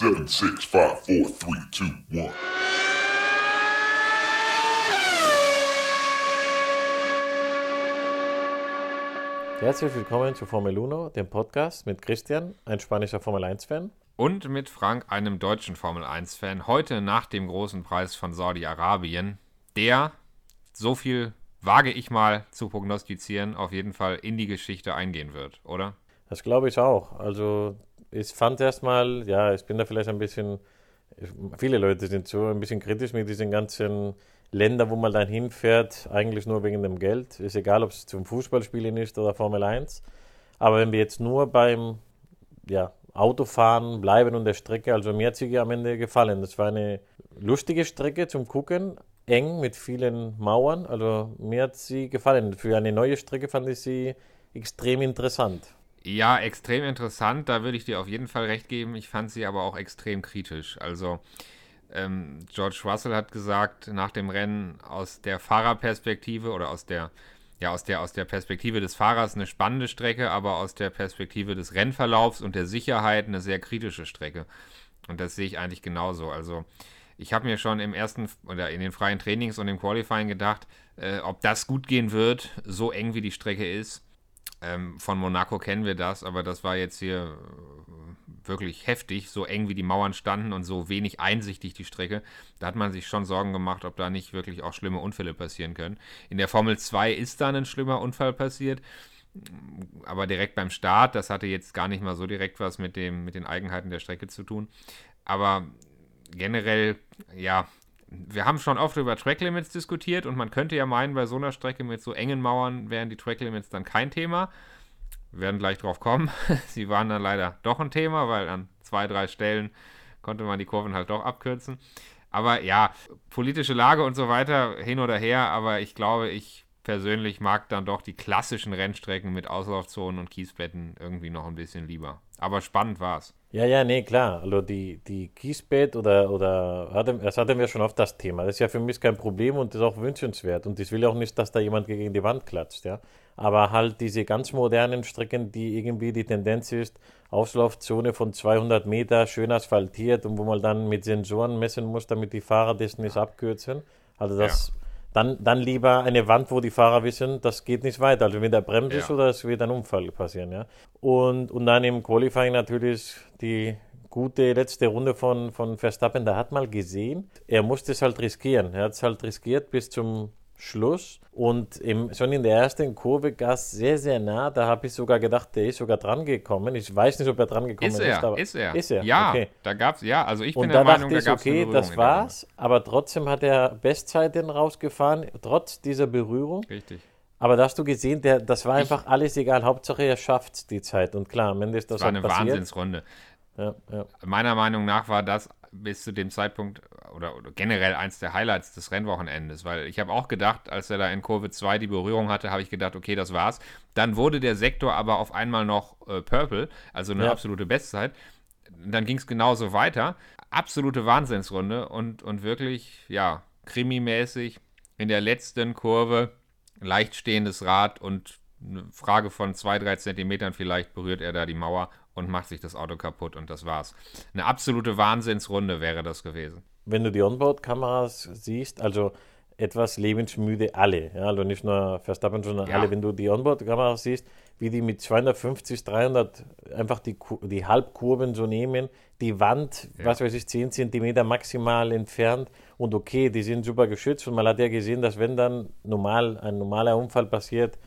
Seven, six, five, four, three, two, one. Herzlich willkommen zu Formel Uno, dem Podcast mit Christian, ein spanischer Formel 1-Fan. Und mit Frank, einem deutschen Formel 1-Fan. Heute nach dem großen Preis von Saudi-Arabien, der, so viel wage ich mal zu prognostizieren, auf jeden Fall in die Geschichte eingehen wird, oder? Das glaube ich auch. Also ich fand erstmal, ja, ich bin da vielleicht ein bisschen, viele Leute sind so ein bisschen kritisch mit diesen ganzen Ländern, wo man dann hinfährt, eigentlich nur wegen dem Geld. Ist egal, ob es zum Fußballspielen ist oder Formel 1. Aber wenn wir jetzt nur beim ja, Autofahren bleiben und der Strecke, also mir hat sie am Ende gefallen. Das war eine lustige Strecke zum Gucken, eng mit vielen Mauern. Also mir hat sie gefallen. Für eine neue Strecke fand ich sie extrem interessant. Ja, extrem interessant. Da würde ich dir auf jeden Fall recht geben. Ich fand sie aber auch extrem kritisch. Also ähm, George Russell hat gesagt nach dem Rennen aus der Fahrerperspektive oder aus der ja, aus der, aus der Perspektive des Fahrers eine spannende Strecke, aber aus der Perspektive des Rennverlaufs und der Sicherheit eine sehr kritische Strecke. Und das sehe ich eigentlich genauso. Also, ich habe mir schon im ersten oder in den freien Trainings und im Qualifying gedacht, äh, ob das gut gehen wird, so eng wie die Strecke ist. Ähm, von Monaco kennen wir das, aber das war jetzt hier äh, wirklich heftig, so eng wie die Mauern standen und so wenig einsichtig die Strecke. Da hat man sich schon Sorgen gemacht, ob da nicht wirklich auch schlimme Unfälle passieren können. In der Formel 2 ist da ein schlimmer Unfall passiert, aber direkt beim Start, das hatte jetzt gar nicht mal so direkt was mit, dem, mit den Eigenheiten der Strecke zu tun. Aber generell, ja, wir haben schon oft über Track Limits diskutiert und man könnte ja meinen, bei so einer Strecke mit so engen Mauern wären die Track Limits dann kein Thema. Wir werden gleich drauf kommen. Sie waren dann leider doch ein Thema, weil an zwei, drei Stellen konnte man die Kurven halt doch abkürzen. Aber ja, politische Lage und so weiter hin oder her, aber ich glaube, ich persönlich mag dann doch die klassischen Rennstrecken mit Auslaufzonen und Kiesbetten irgendwie noch ein bisschen lieber. Aber spannend war es. Ja, ja, nee, klar. Also die, die Kiesbett oder, oder hatten, das hatten wir schon oft das Thema. Das ist ja für mich kein Problem und ist auch wünschenswert. Und ich will auch nicht, dass da jemand gegen die Wand klatscht, ja. Aber halt diese ganz modernen Strecken, die irgendwie die Tendenz ist, Auslaufzone von 200 Meter schön asphaltiert und wo man dann mit Sensoren messen muss, damit die Fahrer das nicht abkürzen. Also das, ja. Dann, dann lieber eine Wand, wo die Fahrer wissen, das geht nicht weiter. Also wenn der bremst ja. ist oder es wird ein Unfall passieren, ja. Und, und dann im Qualifying natürlich die gute letzte Runde von, von Verstappen, da hat man gesehen, er musste es halt riskieren. Er hat es halt riskiert bis zum Schluss. Und im, schon in der ersten Kurve Gas sehr, sehr nah. Da habe ich sogar gedacht, der ist sogar dran gekommen. Ich weiß nicht, ob er dran gekommen ist. Er, ist, aber ist er. Ist er. Ja, okay. da gab es, ja, also ich und bin der Meinung, ich, da okay, das war's. Aber trotzdem hat er Bestzeiten rausgefahren, trotz dieser Berührung. Richtig. Aber da hast du gesehen, der, das war einfach ich, alles egal. Hauptsache, er schafft die Zeit. Und klar, am Ende ist das, das war eine passiert. Wahnsinnsrunde. Ja, ja. Meiner Meinung nach war das bis zu dem Zeitpunkt oder, oder, generell eins der Highlights des Rennwochenendes, weil ich habe auch gedacht, als er da in Kurve 2 die Berührung hatte, habe ich gedacht, okay, das war's. Dann wurde der Sektor aber auf einmal noch äh, Purple, also eine ja. absolute Bestzeit. Dann ging es genauso weiter. Absolute Wahnsinnsrunde und, und wirklich, ja, krimimäßig in der letzten Kurve leicht stehendes Rad und eine Frage von zwei, drei Zentimetern vielleicht berührt er da die Mauer und macht sich das Auto kaputt und das war's. Eine absolute Wahnsinnsrunde wäre das gewesen. Wenn du die Onboard-Kameras siehst, also etwas lebensmüde alle, ja, also nicht nur Verstappen, sondern ja. alle, wenn du die Onboard-Kameras siehst, wie die mit 250, 300 einfach die, die Halbkurven so nehmen, die Wand, ja. was weiß ich, 10 Zentimeter maximal entfernt und okay, die sind super geschützt und man hat ja gesehen, dass wenn dann normal ein normaler Unfall passiert,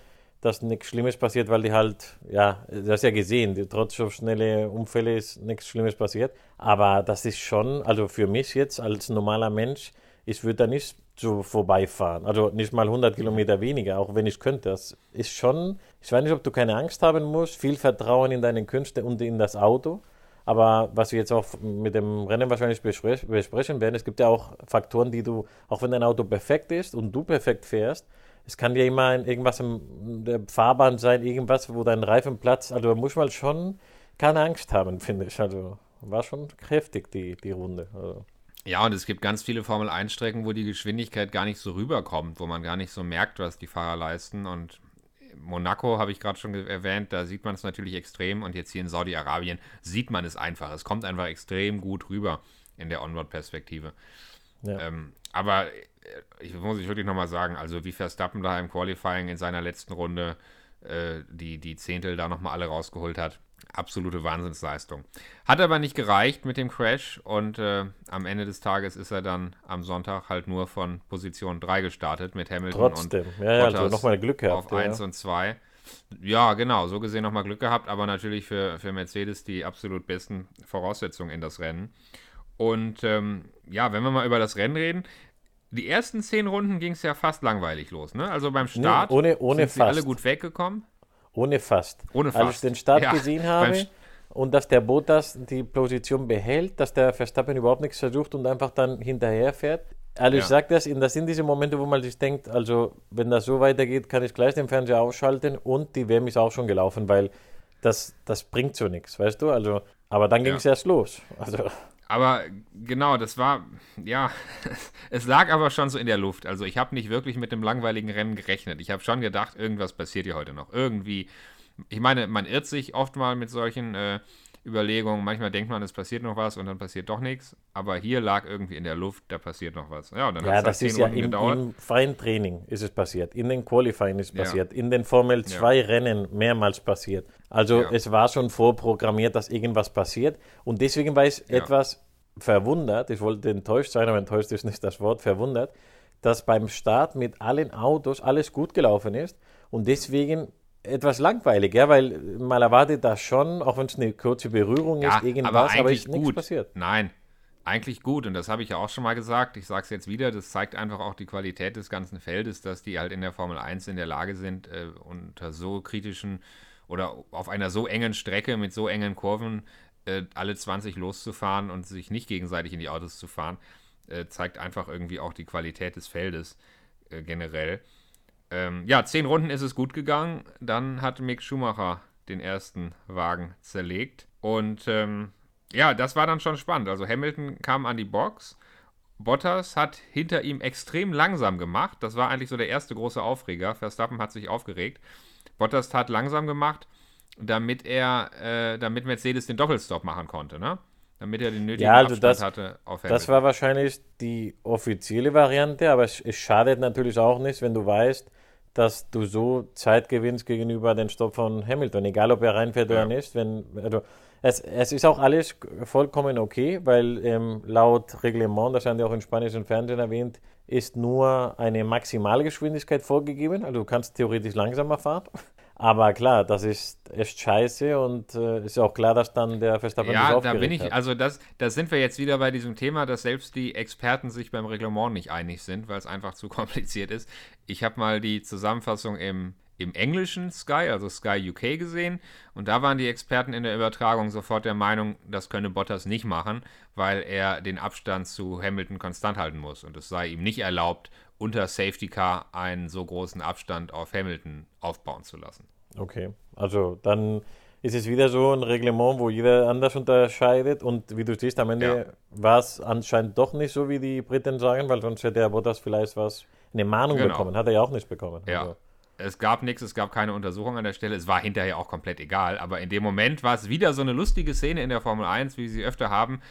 dass nichts Schlimmes passiert, weil die halt, ja, das hast ja gesehen, trotz so schnelle Unfälle ist nichts Schlimmes passiert. Aber das ist schon, also für mich jetzt als normaler Mensch, ich würde da nicht so vorbeifahren. Also nicht mal 100 Kilometer weniger, auch wenn ich könnte. Das ist schon, ich weiß nicht, ob du keine Angst haben musst, viel Vertrauen in deine Künste und in das Auto. Aber was wir jetzt auch mit dem Rennen wahrscheinlich besprechen werden, es gibt ja auch Faktoren, die du, auch wenn dein Auto perfekt ist und du perfekt fährst, es kann ja immer irgendwas in der Fahrbahn sein, irgendwas, wo dein Reifen platzt. Also da muss man schon keine Angst haben, finde ich. Also war schon kräftig, die, die Runde. Also. Ja, und es gibt ganz viele Formel-1-Strecken, wo die Geschwindigkeit gar nicht so rüberkommt, wo man gar nicht so merkt, was die Fahrer leisten. Und Monaco habe ich gerade schon erwähnt, da sieht man es natürlich extrem und jetzt hier in Saudi-Arabien sieht man es einfach. Es kommt einfach extrem gut rüber in der Onboard-Perspektive. Ja. Ähm, aber ich muss ich wirklich nochmal sagen, also wie Verstappen da im Qualifying in seiner letzten Runde äh, die, die Zehntel da nochmal alle rausgeholt hat, absolute Wahnsinnsleistung. Hat aber nicht gereicht mit dem Crash und äh, am Ende des Tages ist er dann am Sonntag halt nur von Position 3 gestartet mit Hamilton Trotzdem. und ja, ja, also nochmal Glück gehabt. Auf ja. 1 und 2. Ja, genau, so gesehen nochmal Glück gehabt, aber natürlich für, für Mercedes die absolut besten Voraussetzungen in das Rennen. Und ähm, ja, wenn wir mal über das Rennen reden, die ersten zehn Runden ging es ja fast langweilig los, ne? Also beim Start nee, ohne, ohne sind sie alle gut weggekommen. Ohne fast. Ohne fast. Als ich den Start ja, gesehen habe und dass der Bottas die Position behält, dass der Verstappen überhaupt nichts versucht und einfach dann hinterher fährt. Also ja. ich sage das, das sind diese Momente, wo man sich denkt, also wenn das so weitergeht, kann ich gleich den Fernseher ausschalten und die WM ist auch schon gelaufen, weil das, das bringt so nichts, weißt du? Also, aber dann ging es ja. erst los. Also. Aber genau, das war, ja, es lag aber schon so in der Luft. Also ich habe nicht wirklich mit dem langweiligen Rennen gerechnet. Ich habe schon gedacht, irgendwas passiert hier heute noch. Irgendwie, ich meine, man irrt sich oft mal mit solchen äh, Überlegungen. Manchmal denkt man, es passiert noch was und dann passiert doch nichts. Aber hier lag irgendwie in der Luft, da passiert noch was. Ja, und dann ja das ist ja im, im, freien Training ist es passiert. In den Qualifying ist es ja. passiert. In den Formel 2 ja. Rennen mehrmals passiert. Also ja. es war schon vorprogrammiert, dass irgendwas passiert. Und deswegen war ich etwas verwundert, ich wollte enttäuscht sein, aber enttäuscht ist nicht das Wort, verwundert, dass beim Start mit allen Autos alles gut gelaufen ist und deswegen etwas langweilig, ja, weil man erwartet das schon, auch wenn es eine kurze Berührung ja, ist, irgendwas, aber, aber ist nichts gut. passiert. Nein, eigentlich gut und das habe ich ja auch schon mal gesagt. Ich sage es jetzt wieder, das zeigt einfach auch die Qualität des ganzen Feldes, dass die halt in der Formel 1 in der Lage sind, äh, unter so kritischen oder auf einer so engen Strecke mit so engen Kurven äh, alle 20 loszufahren und sich nicht gegenseitig in die Autos zu fahren, äh, zeigt einfach irgendwie auch die Qualität des Feldes äh, generell. Ähm, ja, zehn Runden ist es gut gegangen. Dann hat Mick Schumacher den ersten Wagen zerlegt. Und ähm, ja, das war dann schon spannend. Also Hamilton kam an die Box. Bottas hat hinter ihm extrem langsam gemacht. Das war eigentlich so der erste große Aufreger. Verstappen hat sich aufgeregt. Bottas hat langsam gemacht damit er, äh, damit Mercedes den Doppelstop machen konnte, ne? Damit er den nötigen ja, also Abstand das, hatte auf Hamilton. Das war wahrscheinlich die offizielle Variante, aber es, es, schadet natürlich auch nicht, wenn du weißt, dass du so Zeit gewinnst gegenüber dem Stopp von Hamilton, egal ob er reinfährt ja. oder nicht. Wenn, also es, es ist auch alles vollkommen okay, weil ähm, laut Reglement, das haben die auch im spanischen Fernsehen erwähnt, ist nur eine Maximalgeschwindigkeit vorgegeben. Also du kannst theoretisch langsamer fahren. Aber klar, das ist echt scheiße und äh, ist auch klar, dass dann der Verstappen Ja, da bin ich, hat. also das, da sind wir jetzt wieder bei diesem Thema, dass selbst die Experten sich beim Reglement nicht einig sind, weil es einfach zu kompliziert ist. Ich habe mal die Zusammenfassung im, im englischen Sky, also Sky UK gesehen und da waren die Experten in der Übertragung sofort der Meinung, das könne Bottas nicht machen, weil er den Abstand zu Hamilton konstant halten muss und es sei ihm nicht erlaubt, unter Safety Car einen so großen Abstand auf Hamilton aufbauen zu lassen. Okay, also dann ist es wieder so ein Reglement, wo jeder anders unterscheidet und wie du siehst, am Ende ja. war es anscheinend doch nicht so, wie die Briten sagen, weil sonst hätte der Bottas vielleicht was, eine Mahnung genau. bekommen, hat er ja auch nicht bekommen. Ja. Also. Es gab nichts, es gab keine Untersuchung an der Stelle. Es war hinterher auch komplett egal. Aber in dem Moment war es wieder so eine lustige Szene in der Formel 1, wie sie öfter haben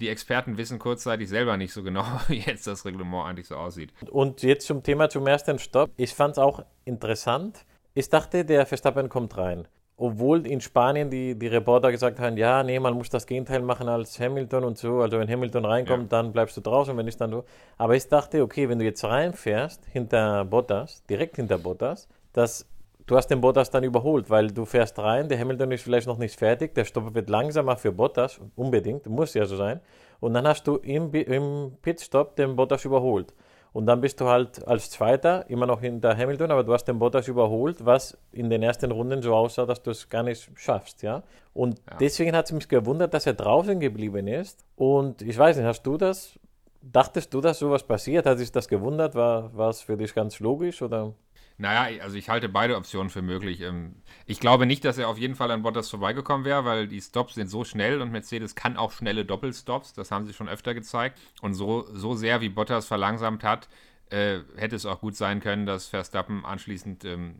die Experten wissen kurzzeitig selber nicht so genau, wie jetzt das Reglement eigentlich so aussieht. Und jetzt zum Thema zum ersten Stopp. Ich fand es auch interessant. Ich dachte, der Verstappen kommt rein. Obwohl in Spanien die, die Reporter gesagt haben, ja, nee, man muss das Gegenteil machen als Hamilton und so. Also wenn Hamilton reinkommt, ja. dann bleibst du draußen, wenn nicht, dann du. Aber ich dachte, okay, wenn du jetzt reinfährst, hinter Bottas, direkt hinter Bottas, dass du hast den Bottas dann überholt, weil du fährst rein, der Hamilton ist vielleicht noch nicht fertig, der Stopp wird langsamer für Bottas, unbedingt, muss ja so sein. Und dann hast du im, im Pitstop den Bottas überholt. Und dann bist du halt als Zweiter immer noch hinter Hamilton, aber du hast den Bottas überholt, was in den ersten Runden so aussah, dass du es gar nicht schaffst, ja. Und ja. deswegen hat es mich gewundert, dass er draußen geblieben ist. Und ich weiß nicht, hast du das, dachtest du, dass sowas passiert? Hat sich das gewundert? War, es für dich ganz logisch oder? Naja, also ich halte beide Optionen für möglich. Ähm, ich glaube nicht, dass er auf jeden Fall an Bottas vorbeigekommen wäre, weil die Stops sind so schnell und Mercedes kann auch schnelle Doppelstops. Das haben sie schon öfter gezeigt. Und so, so sehr wie Bottas verlangsamt hat, äh, hätte es auch gut sein können, dass Verstappen anschließend ähm,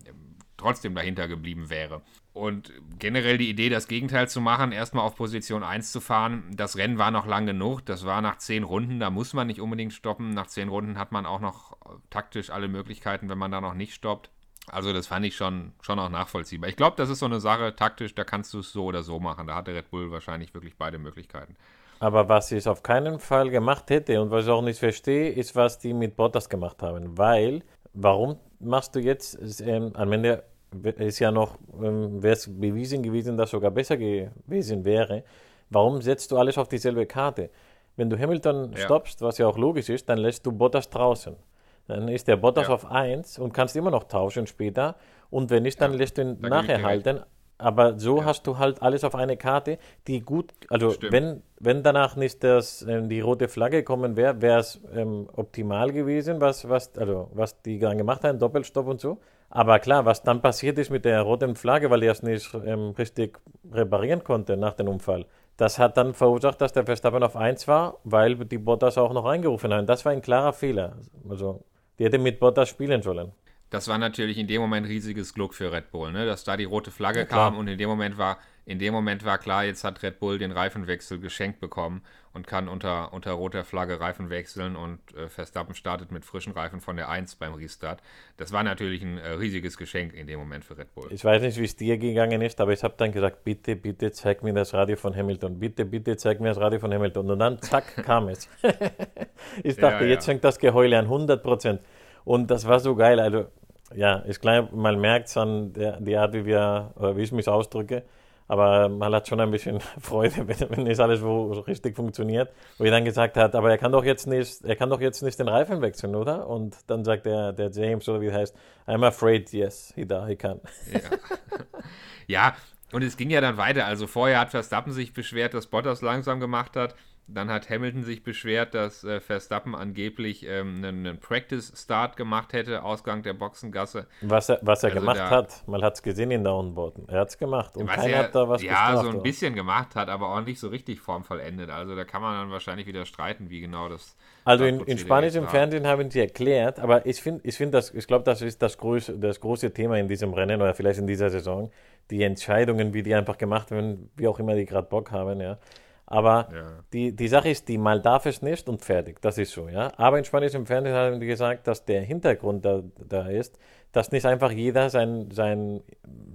trotzdem dahinter geblieben wäre. Und generell die Idee, das Gegenteil zu machen, erstmal auf Position 1 zu fahren, das Rennen war noch lang genug, das war nach 10 Runden, da muss man nicht unbedingt stoppen. Nach 10 Runden hat man auch noch taktisch alle Möglichkeiten, wenn man da noch nicht stoppt. Also das fand ich schon, schon auch nachvollziehbar. Ich glaube, das ist so eine Sache, taktisch, da kannst du es so oder so machen. Da hatte Red Bull wahrscheinlich wirklich beide Möglichkeiten. Aber was ich auf keinen Fall gemacht hätte und was ich auch nicht verstehe, ist, was die mit Bottas gemacht haben. Weil, warum machst du jetzt, ähm, am Ende ist ja noch, ähm, wäre es bewiesen gewesen, dass sogar besser gewesen wäre. Warum setzt du alles auf dieselbe Karte? Wenn du Hamilton ja. stoppst, was ja auch logisch ist, dann lässt du Bottas draußen. Dann ist der Bottas ja. auf 1 und kannst immer noch tauschen später. Und wenn nicht, dann ja, lässt du ihn nachher halten. Aber so ja. hast du halt alles auf eine Karte, die gut, also wenn, wenn danach nicht das, ähm, die rote Flagge gekommen wäre, wäre es ähm, optimal gewesen, was, was, also, was die dann gemacht haben, Doppelstopp und so. Aber klar, was dann passiert ist mit der roten Flagge, weil er es nicht ähm, richtig reparieren konnte nach dem Unfall, das hat dann verursacht, dass der Verstappen auf 1 war, weil die Bottas auch noch eingerufen haben. Das war ein klarer Fehler. Also, die hätte mit Bottas spielen sollen das war natürlich in dem Moment riesiges Glück für Red Bull, ne? dass da die rote Flagge ja, kam und in dem Moment war, in dem Moment war klar, jetzt hat Red Bull den Reifenwechsel geschenkt bekommen und kann unter, unter roter Flagge Reifen wechseln und äh, Verstappen startet mit frischen Reifen von der 1 beim Restart. Das war natürlich ein äh, riesiges Geschenk in dem Moment für Red Bull. Ich weiß nicht, wie es dir gegangen ist, aber ich habe dann gesagt, bitte, bitte zeig mir das Radio von Hamilton, bitte, bitte zeig mir das Radio von Hamilton und dann zack kam es. ich dachte, ja, ja. jetzt fängt das Geheule an, 100 Prozent. Und das war so geil. Also ja, ich glaube, man merkt es an der, die Art, wie, wir, wie ich mich ausdrücke. Aber man hat schon ein bisschen Freude, wenn, wenn nicht alles wo richtig funktioniert. Wo er dann gesagt hat, aber er kann doch jetzt nicht, er kann doch jetzt nicht den Reifen wechseln, oder? Und dann sagt der, der James, oder wie er heißt, I'm afraid, yes, he, da, he can. Ja. ja, und es ging ja dann weiter. Also vorher hat Verstappen sich beschwert, dass Bottas langsam gemacht hat. Dann hat Hamilton sich beschwert, dass äh, Verstappen angeblich ähm, einen, einen Practice-Start gemacht hätte, Ausgang der Boxengasse. Was er, was er also gemacht da, hat, man hat es gesehen in der Onboard. Er hat es gemacht und keiner er, hat da was Ja, so ein oder? bisschen gemacht hat, aber auch nicht so richtig formvollendet. Also da kann man dann wahrscheinlich wieder streiten, wie genau das. Also in, in Spanisch im Fernsehen haben sie erklärt, aber ich finde, ich find ich glaube, das ist das große, das große Thema in diesem Rennen oder vielleicht in dieser Saison. Die Entscheidungen, wie die einfach gemacht werden, wie auch immer die gerade Bock haben, ja. Aber ja. die, die Sache ist, die mal darf es nicht und fertig. Das ist so, ja. Aber in spanischen Fernsehen haben die gesagt, dass der Hintergrund da, da ist, dass nicht einfach jeder sein, sein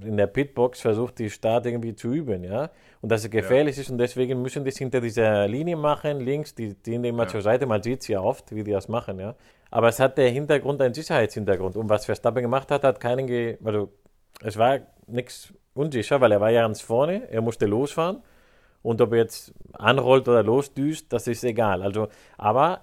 in der Pitbox versucht, die Start irgendwie zu üben, ja. Und dass es gefährlich ja. ist und deswegen müssen die es hinter dieser Linie machen, links, die, die immer ja. zur Seite, man sieht es ja oft, wie die das machen, ja. Aber es hat der Hintergrund einen Sicherheitshintergrund. Und was Verstappen gemacht hat, hat keinen, ge also es war nichts unsicher, weil er war ja ganz vorne, er musste losfahren und ob er jetzt anrollt oder losdüst, das ist egal. Also, aber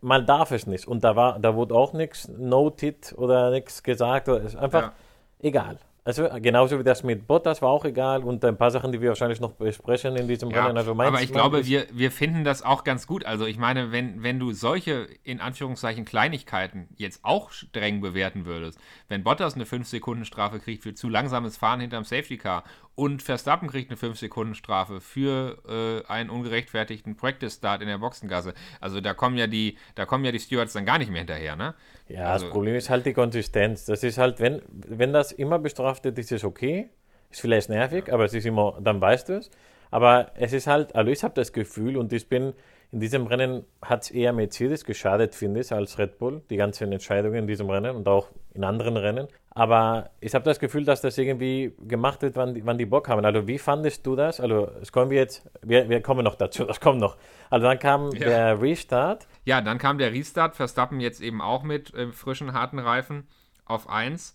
man darf es nicht. Und da war, da wurde auch nichts noted oder nichts gesagt. Oder, ist einfach ja. egal. Also genauso wie das mit Bottas war auch egal und ein paar Sachen, die wir wahrscheinlich noch besprechen in diesem ja, Rennen. Also aber ich glaube, wir, wir finden das auch ganz gut. Also ich meine, wenn, wenn du solche, in Anführungszeichen, Kleinigkeiten jetzt auch streng bewerten würdest, wenn Bottas eine 5-Sekunden-Strafe kriegt für zu langsames Fahren hinterm Safety-Car und Verstappen kriegt eine 5-Sekunden-Strafe für äh, einen ungerechtfertigten Practice-Start in der Boxengasse. Also da kommen ja die, da kommen ja die Stewards dann gar nicht mehr hinterher, ne? Ja, also, das Problem ist halt die Konsistenz. Das ist halt, wenn, wenn das immer bestraft wird, ist es okay. Ist vielleicht nervig, ja. aber es ist immer, dann weißt du es. Aber es ist halt, also ich habe das Gefühl und ich bin in diesem Rennen hat es eher Mercedes geschadet, finde ich, als Red Bull, die ganzen Entscheidungen in diesem Rennen und auch in anderen Rennen. Aber ich habe das Gefühl, dass das irgendwie gemacht wird, wann die, wann die Bock haben. Also wie fandest du das? Also es kommen wir jetzt, wir, wir kommen noch dazu, das kommt noch. Also dann kam ja. der Restart. Ja, dann kam der Restart, Verstappen jetzt eben auch mit äh, frischen, harten Reifen auf 1,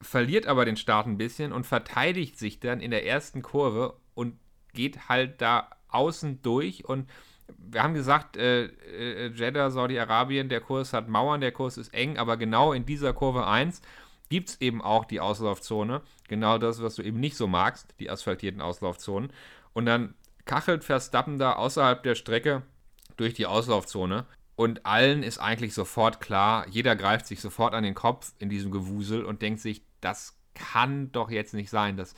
verliert aber den Start ein bisschen und verteidigt sich dann in der ersten Kurve und geht halt da außen durch und wir haben gesagt, äh, äh, Jeddah, Saudi-Arabien, der Kurs hat Mauern, der Kurs ist eng, aber genau in dieser Kurve 1 gibt es eben auch die Auslaufzone. Genau das, was du eben nicht so magst, die asphaltierten Auslaufzonen. Und dann kachelt Verstappen da außerhalb der Strecke durch die Auslaufzone. Und allen ist eigentlich sofort klar, jeder greift sich sofort an den Kopf in diesem Gewusel und denkt sich, das kann doch jetzt nicht sein. Das,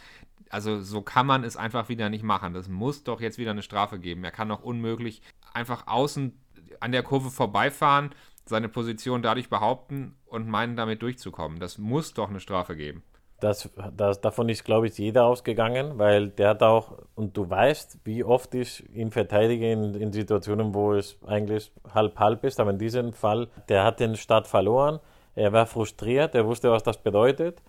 also so kann man es einfach wieder nicht machen. Das muss doch jetzt wieder eine Strafe geben. Er kann doch unmöglich einfach außen an der Kurve vorbeifahren, seine Position dadurch behaupten und meinen, damit durchzukommen. Das muss doch eine Strafe geben. Das, das, davon ist, glaube ich, jeder ausgegangen, weil der hat auch, und du weißt, wie oft ich ihn verteidige in, in Situationen, wo es eigentlich halb-halb ist, aber in diesem Fall, der hat den Start verloren, er war frustriert, er wusste, was das bedeutet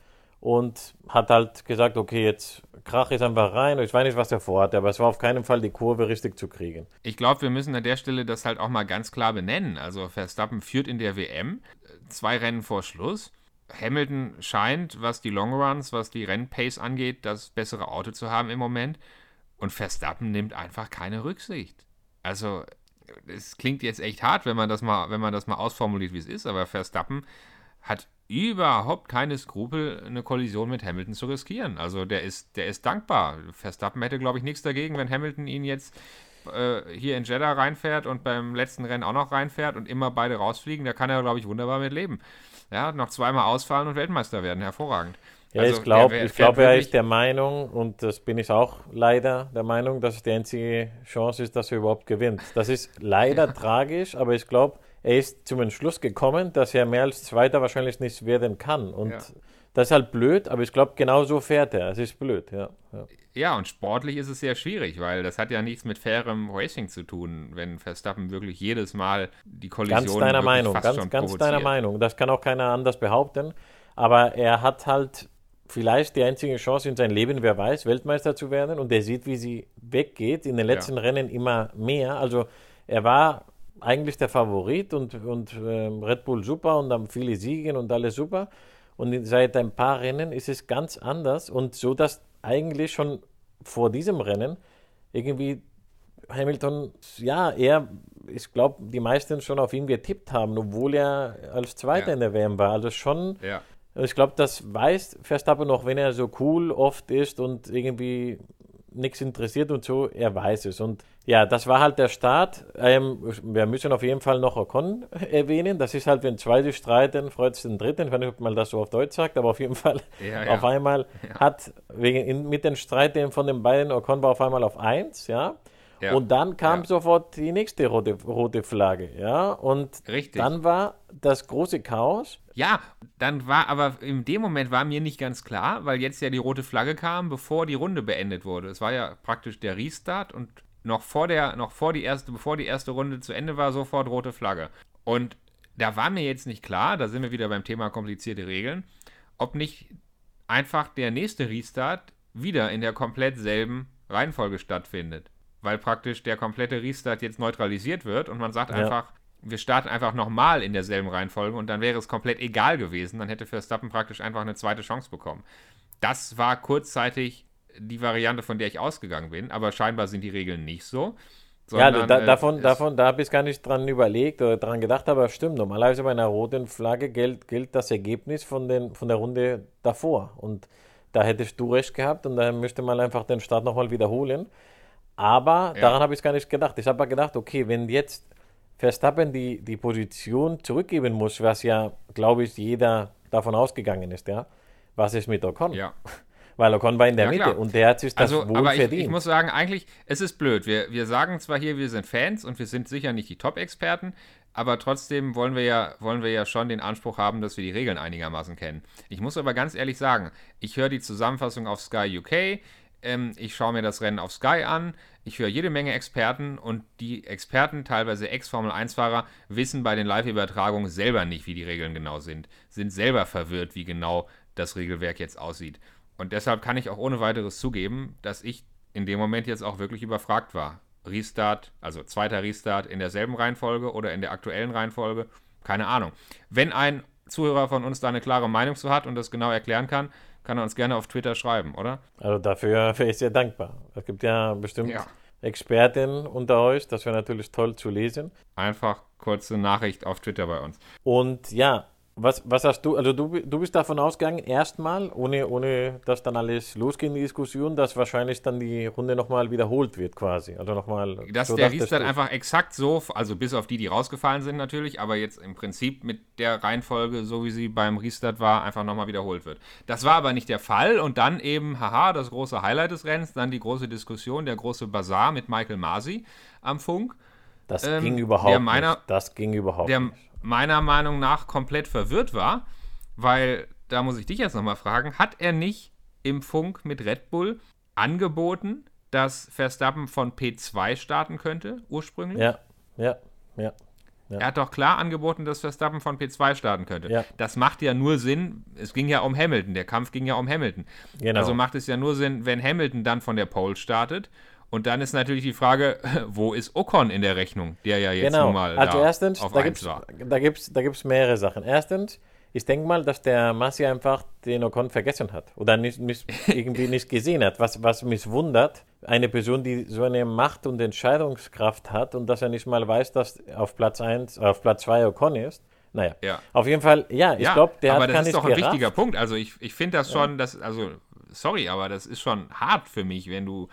und hat halt gesagt, okay, jetzt krach ich einfach rein. Ich weiß nicht, was er vorhatte, aber es war auf keinen Fall die Kurve richtig zu kriegen. Ich glaube, wir müssen an der Stelle das halt auch mal ganz klar benennen. Also Verstappen führt in der WM zwei Rennen vor Schluss. Hamilton scheint, was die Longruns, was die Rennpace angeht, das bessere Auto zu haben im Moment. Und Verstappen nimmt einfach keine Rücksicht. Also, es klingt jetzt echt hart, wenn man das mal, wenn man das mal ausformuliert, wie es ist, aber Verstappen hat überhaupt keine Skrupel, eine Kollision mit Hamilton zu riskieren. Also der ist, der ist dankbar. Verstappen hätte, glaube ich, nichts dagegen, wenn Hamilton ihn jetzt äh, hier in Jeddah reinfährt und beim letzten Rennen auch noch reinfährt und immer beide rausfliegen. Da kann er, glaube ich, wunderbar mit leben. Ja, noch zweimal ausfallen und Weltmeister werden. Hervorragend. Ja, also, ich glaube, ich glaube, er ist der Meinung, und das bin ich auch leider der Meinung, dass es die einzige Chance ist, dass er überhaupt gewinnt. Das ist leider tragisch, aber ich glaube, er ist zum Entschluss gekommen, dass er mehr als Zweiter wahrscheinlich nicht werden kann. Und ja. das ist halt blöd, aber ich glaube, genau so fährt er. Es ist blöd, ja. ja. Ja, und sportlich ist es sehr schwierig, weil das hat ja nichts mit fairem Racing zu tun, wenn Verstappen wirklich jedes Mal die Kollision Ganz deiner Meinung, ganz, ganz deiner Meinung. Das kann auch keiner anders behaupten. Aber er hat halt vielleicht die einzige Chance in seinem Leben, wer weiß, Weltmeister zu werden. Und er sieht, wie sie weggeht, in den letzten ja. Rennen immer mehr. Also er war eigentlich der Favorit und, und äh, Red Bull super und haben viele Siege und alles super. Und seit ein paar Rennen ist es ganz anders und so, dass eigentlich schon vor diesem Rennen irgendwie Hamilton, ja, er, ich glaube, die meisten schon auf ihn getippt haben, obwohl er als Zweiter ja. in der WM war. Also schon, ja. ich glaube, das weiß Verstappen noch, wenn er so cool oft ist und irgendwie nichts interessiert und so, er weiß es. Und ja, das war halt der Start. Ähm, wir müssen auf jeden Fall noch Ocon erwähnen. Das ist halt, wenn zwei sich streiten, freut es den dritten. Ich weiß nicht, ob man das so auf Deutsch sagt, aber auf jeden Fall ja, ja. auf einmal ja. hat wegen, mit den Streiten von den beiden, Ocon war auf einmal auf eins, ja. Und dann kam sofort die nächste rote, rote Flagge, ja. Und Richtig. dann war das große Chaos. Ja, dann war aber in dem Moment war mir nicht ganz klar, weil jetzt ja die rote Flagge kam, bevor die Runde beendet wurde. Es war ja praktisch der Restart und noch vor der, noch vor die erste, bevor die erste Runde zu Ende war, sofort rote Flagge. Und da war mir jetzt nicht klar, da sind wir wieder beim Thema komplizierte Regeln, ob nicht einfach der nächste Restart wieder in der komplett selben Reihenfolge stattfindet. Weil praktisch der komplette Restart jetzt neutralisiert wird und man sagt ja. einfach, wir starten einfach nochmal in derselben Reihenfolge und dann wäre es komplett egal gewesen. Dann hätte Verstappen praktisch einfach eine zweite Chance bekommen. Das war kurzzeitig die Variante, von der ich ausgegangen bin, aber scheinbar sind die Regeln nicht so. Sondern, ja, da, äh, davon, davon, da habe ich gar nicht dran überlegt oder dran gedacht, aber stimmt. Normalerweise bei einer roten Flagge gilt, gilt das Ergebnis von, den, von der Runde davor. Und da hättest du recht gehabt und dann müsste man einfach den Start nochmal wiederholen. Aber ja. daran habe ich gar nicht gedacht. Ich habe gedacht, okay, wenn jetzt Verstappen die, die Position zurückgeben muss, was ja, glaube ich, jeder davon ausgegangen ist, ja, was ist mit Ocon? Ja. weil Ocon war in der ja, Mitte klar. und der hat sich das also, wohl aber verdient. Ich, ich muss sagen, eigentlich, es ist blöd. Wir, wir sagen zwar hier, wir sind Fans und wir sind sicher nicht die Top-Experten, aber trotzdem wollen wir, ja, wollen wir ja schon den Anspruch haben, dass wir die Regeln einigermaßen kennen. Ich muss aber ganz ehrlich sagen, ich höre die Zusammenfassung auf Sky UK, ähm, ich schaue mir das Rennen auf Sky an, ich höre jede Menge Experten und die Experten, teilweise Ex-Formel-1-Fahrer, wissen bei den Live-Übertragungen selber nicht, wie die Regeln genau sind, sind selber verwirrt, wie genau das Regelwerk jetzt aussieht. Und deshalb kann ich auch ohne weiteres zugeben, dass ich in dem Moment jetzt auch wirklich überfragt war. Restart, also zweiter Restart in derselben Reihenfolge oder in der aktuellen Reihenfolge, keine Ahnung. Wenn ein Zuhörer von uns da eine klare Meinung zu hat und das genau erklären kann, kann er uns gerne auf Twitter schreiben, oder? Also dafür wäre ich sehr dankbar. Es gibt ja bestimmt ja. Experten unter euch, das wäre natürlich toll zu lesen. Einfach kurze Nachricht auf Twitter bei uns. Und ja, was, was hast du, also du, du bist davon ausgegangen, erstmal, ohne, ohne dass dann alles losgeht in die Diskussion, dass wahrscheinlich dann die Runde nochmal wiederholt wird quasi. Also nochmal. Dass so der Restart einfach exakt so, also bis auf die, die rausgefallen sind natürlich, aber jetzt im Prinzip mit der Reihenfolge, so wie sie beim Restart war, einfach nochmal wiederholt wird. Das war aber nicht der Fall und dann eben, haha, das große Highlight des Rennens, dann die große Diskussion, der große Bazar mit Michael Masi am Funk. Das ähm, ging überhaupt meiner, nicht. Das ging überhaupt der, nicht meiner Meinung nach komplett verwirrt war, weil da muss ich dich jetzt nochmal fragen, hat er nicht im Funk mit Red Bull angeboten, dass Verstappen von P2 starten könnte, ursprünglich? Ja, ja, ja. Ja. Er hat doch klar angeboten, dass Verstappen von P2 starten könnte. Ja. Das macht ja nur Sinn. Es ging ja um Hamilton. Der Kampf ging ja um Hamilton. Genau. Also macht es ja nur Sinn, wenn Hamilton dann von der Pole startet. Und dann ist natürlich die Frage, wo ist Ocon in der Rechnung, der ja jetzt genau. nun mal also da erstens, auf da 1 gibt's, war. da gibt's, da gibt's mehrere Sachen. Erstens, ich denke mal, dass der Massi einfach den Ocon vergessen hat oder nicht, nicht irgendwie nicht gesehen hat, was, was mich wundert. Eine Person, die so eine Macht und Entscheidungskraft hat und dass er nicht mal weiß, dass auf Platz 1, auf Platz 2 Ocon ist. Naja, Ja. auf jeden Fall, ja, ich ja, glaube, der aber hat das gar ist doch ein gerafft. wichtiger Punkt. Also ich, ich finde das schon, dass, also, sorry, aber das ist schon hart für mich, wenn du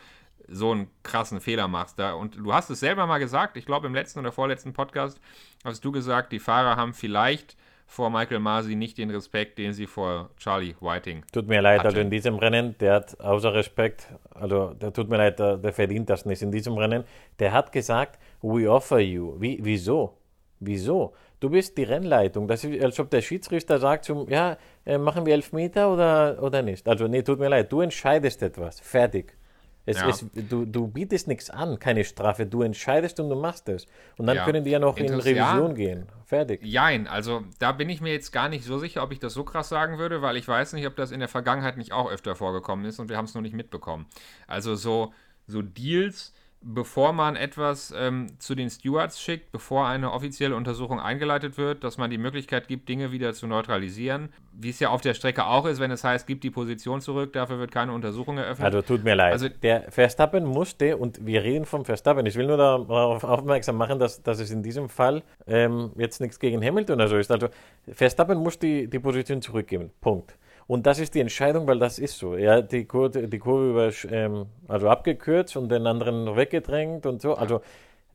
so einen krassen Fehler machst. Da. Und du hast es selber mal gesagt, ich glaube im letzten oder vorletzten Podcast hast du gesagt, die Fahrer haben vielleicht vor Michael Masi nicht den Respekt, den sie vor Charlie Whiting. Tut mir leid, hatte. also in diesem Rennen, der hat außer Respekt, also der tut mir leid, der, der verdient das nicht in diesem Rennen. Der hat gesagt, we offer you. Wie, wieso? Wieso? Du bist die Rennleitung. Das ist, als ob der Schiedsrichter sagt zum, ja, äh, machen wir Elfmeter oder, oder nicht. Also, nee, tut mir leid, du entscheidest etwas. Fertig. Es, Ja. es, du, du bietest nichts an, keine Strafe. Du entscheidest und du machst es. Und dann Ja. können die ja noch in Interess- Revision ja. gehen. Fertig. Jein, also da bin ich mir jetzt gar nicht so sicher, ob ich das so krass sagen würde, weil ich weiß nicht, ob das in der Vergangenheit nicht auch öfter vorgekommen ist und wir haben es noch nicht mitbekommen. Also so, so Deals, bevor man etwas ähm, zu den Stewards schickt, bevor eine offizielle Untersuchung eingeleitet wird, dass man die Möglichkeit gibt, Dinge wieder zu neutralisieren, wie es ja auf der Strecke auch ist, wenn es heißt, gibt die Position zurück, dafür wird keine Untersuchung eröffnet. Also tut mir leid. Also- der Verstappen musste, und wir reden vom Verstappen, ich will nur darauf aufmerksam machen, dass, dass es in diesem Fall ähm, jetzt nichts gegen Hamilton oder so ist. Also Verstappen muss die, die Position zurückgeben. Punkt. Und das ist die Entscheidung, weil das ist so. Er hat die Kurve, die Kurve über, ähm, also abgekürzt und den anderen weggedrängt und so. Also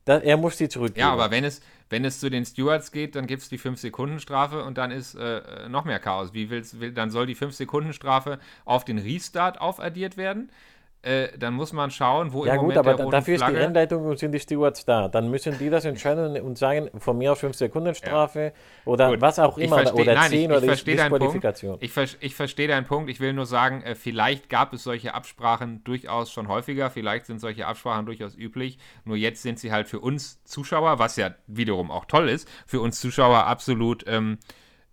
da, er muss die zurückgeben. Ja, aber wenn es, wenn es zu den Stewards geht, dann gibt es die 5-Sekunden-Strafe und dann ist äh, noch mehr Chaos. Wie willst, will, dann soll die 5-Sekunden-Strafe auf den Restart aufaddiert werden. Äh, dann muss man schauen, wo Ja im gut, Moment aber der da- roten dafür ist die Flagge... Rennleitung und sind die Stewards da. Dann müssen die das entscheiden und sagen, von mir aus 5 Sekunden Strafe oder Gut, was auch immer versteh- oder nein, 10 ich, oder ich verstehe deinen Punkt. Disqualifikation. Ich, ver ich verstehe deinen Punkt. Ich will nur sagen, äh, vielleicht gab es solche Absprachen durchaus schon häufiger. Vielleicht sind solche Absprachen durchaus üblich. Nur jetzt sind sie halt für uns Zuschauer, was ja wiederum auch toll ist, für uns Zuschauer absolut ähm,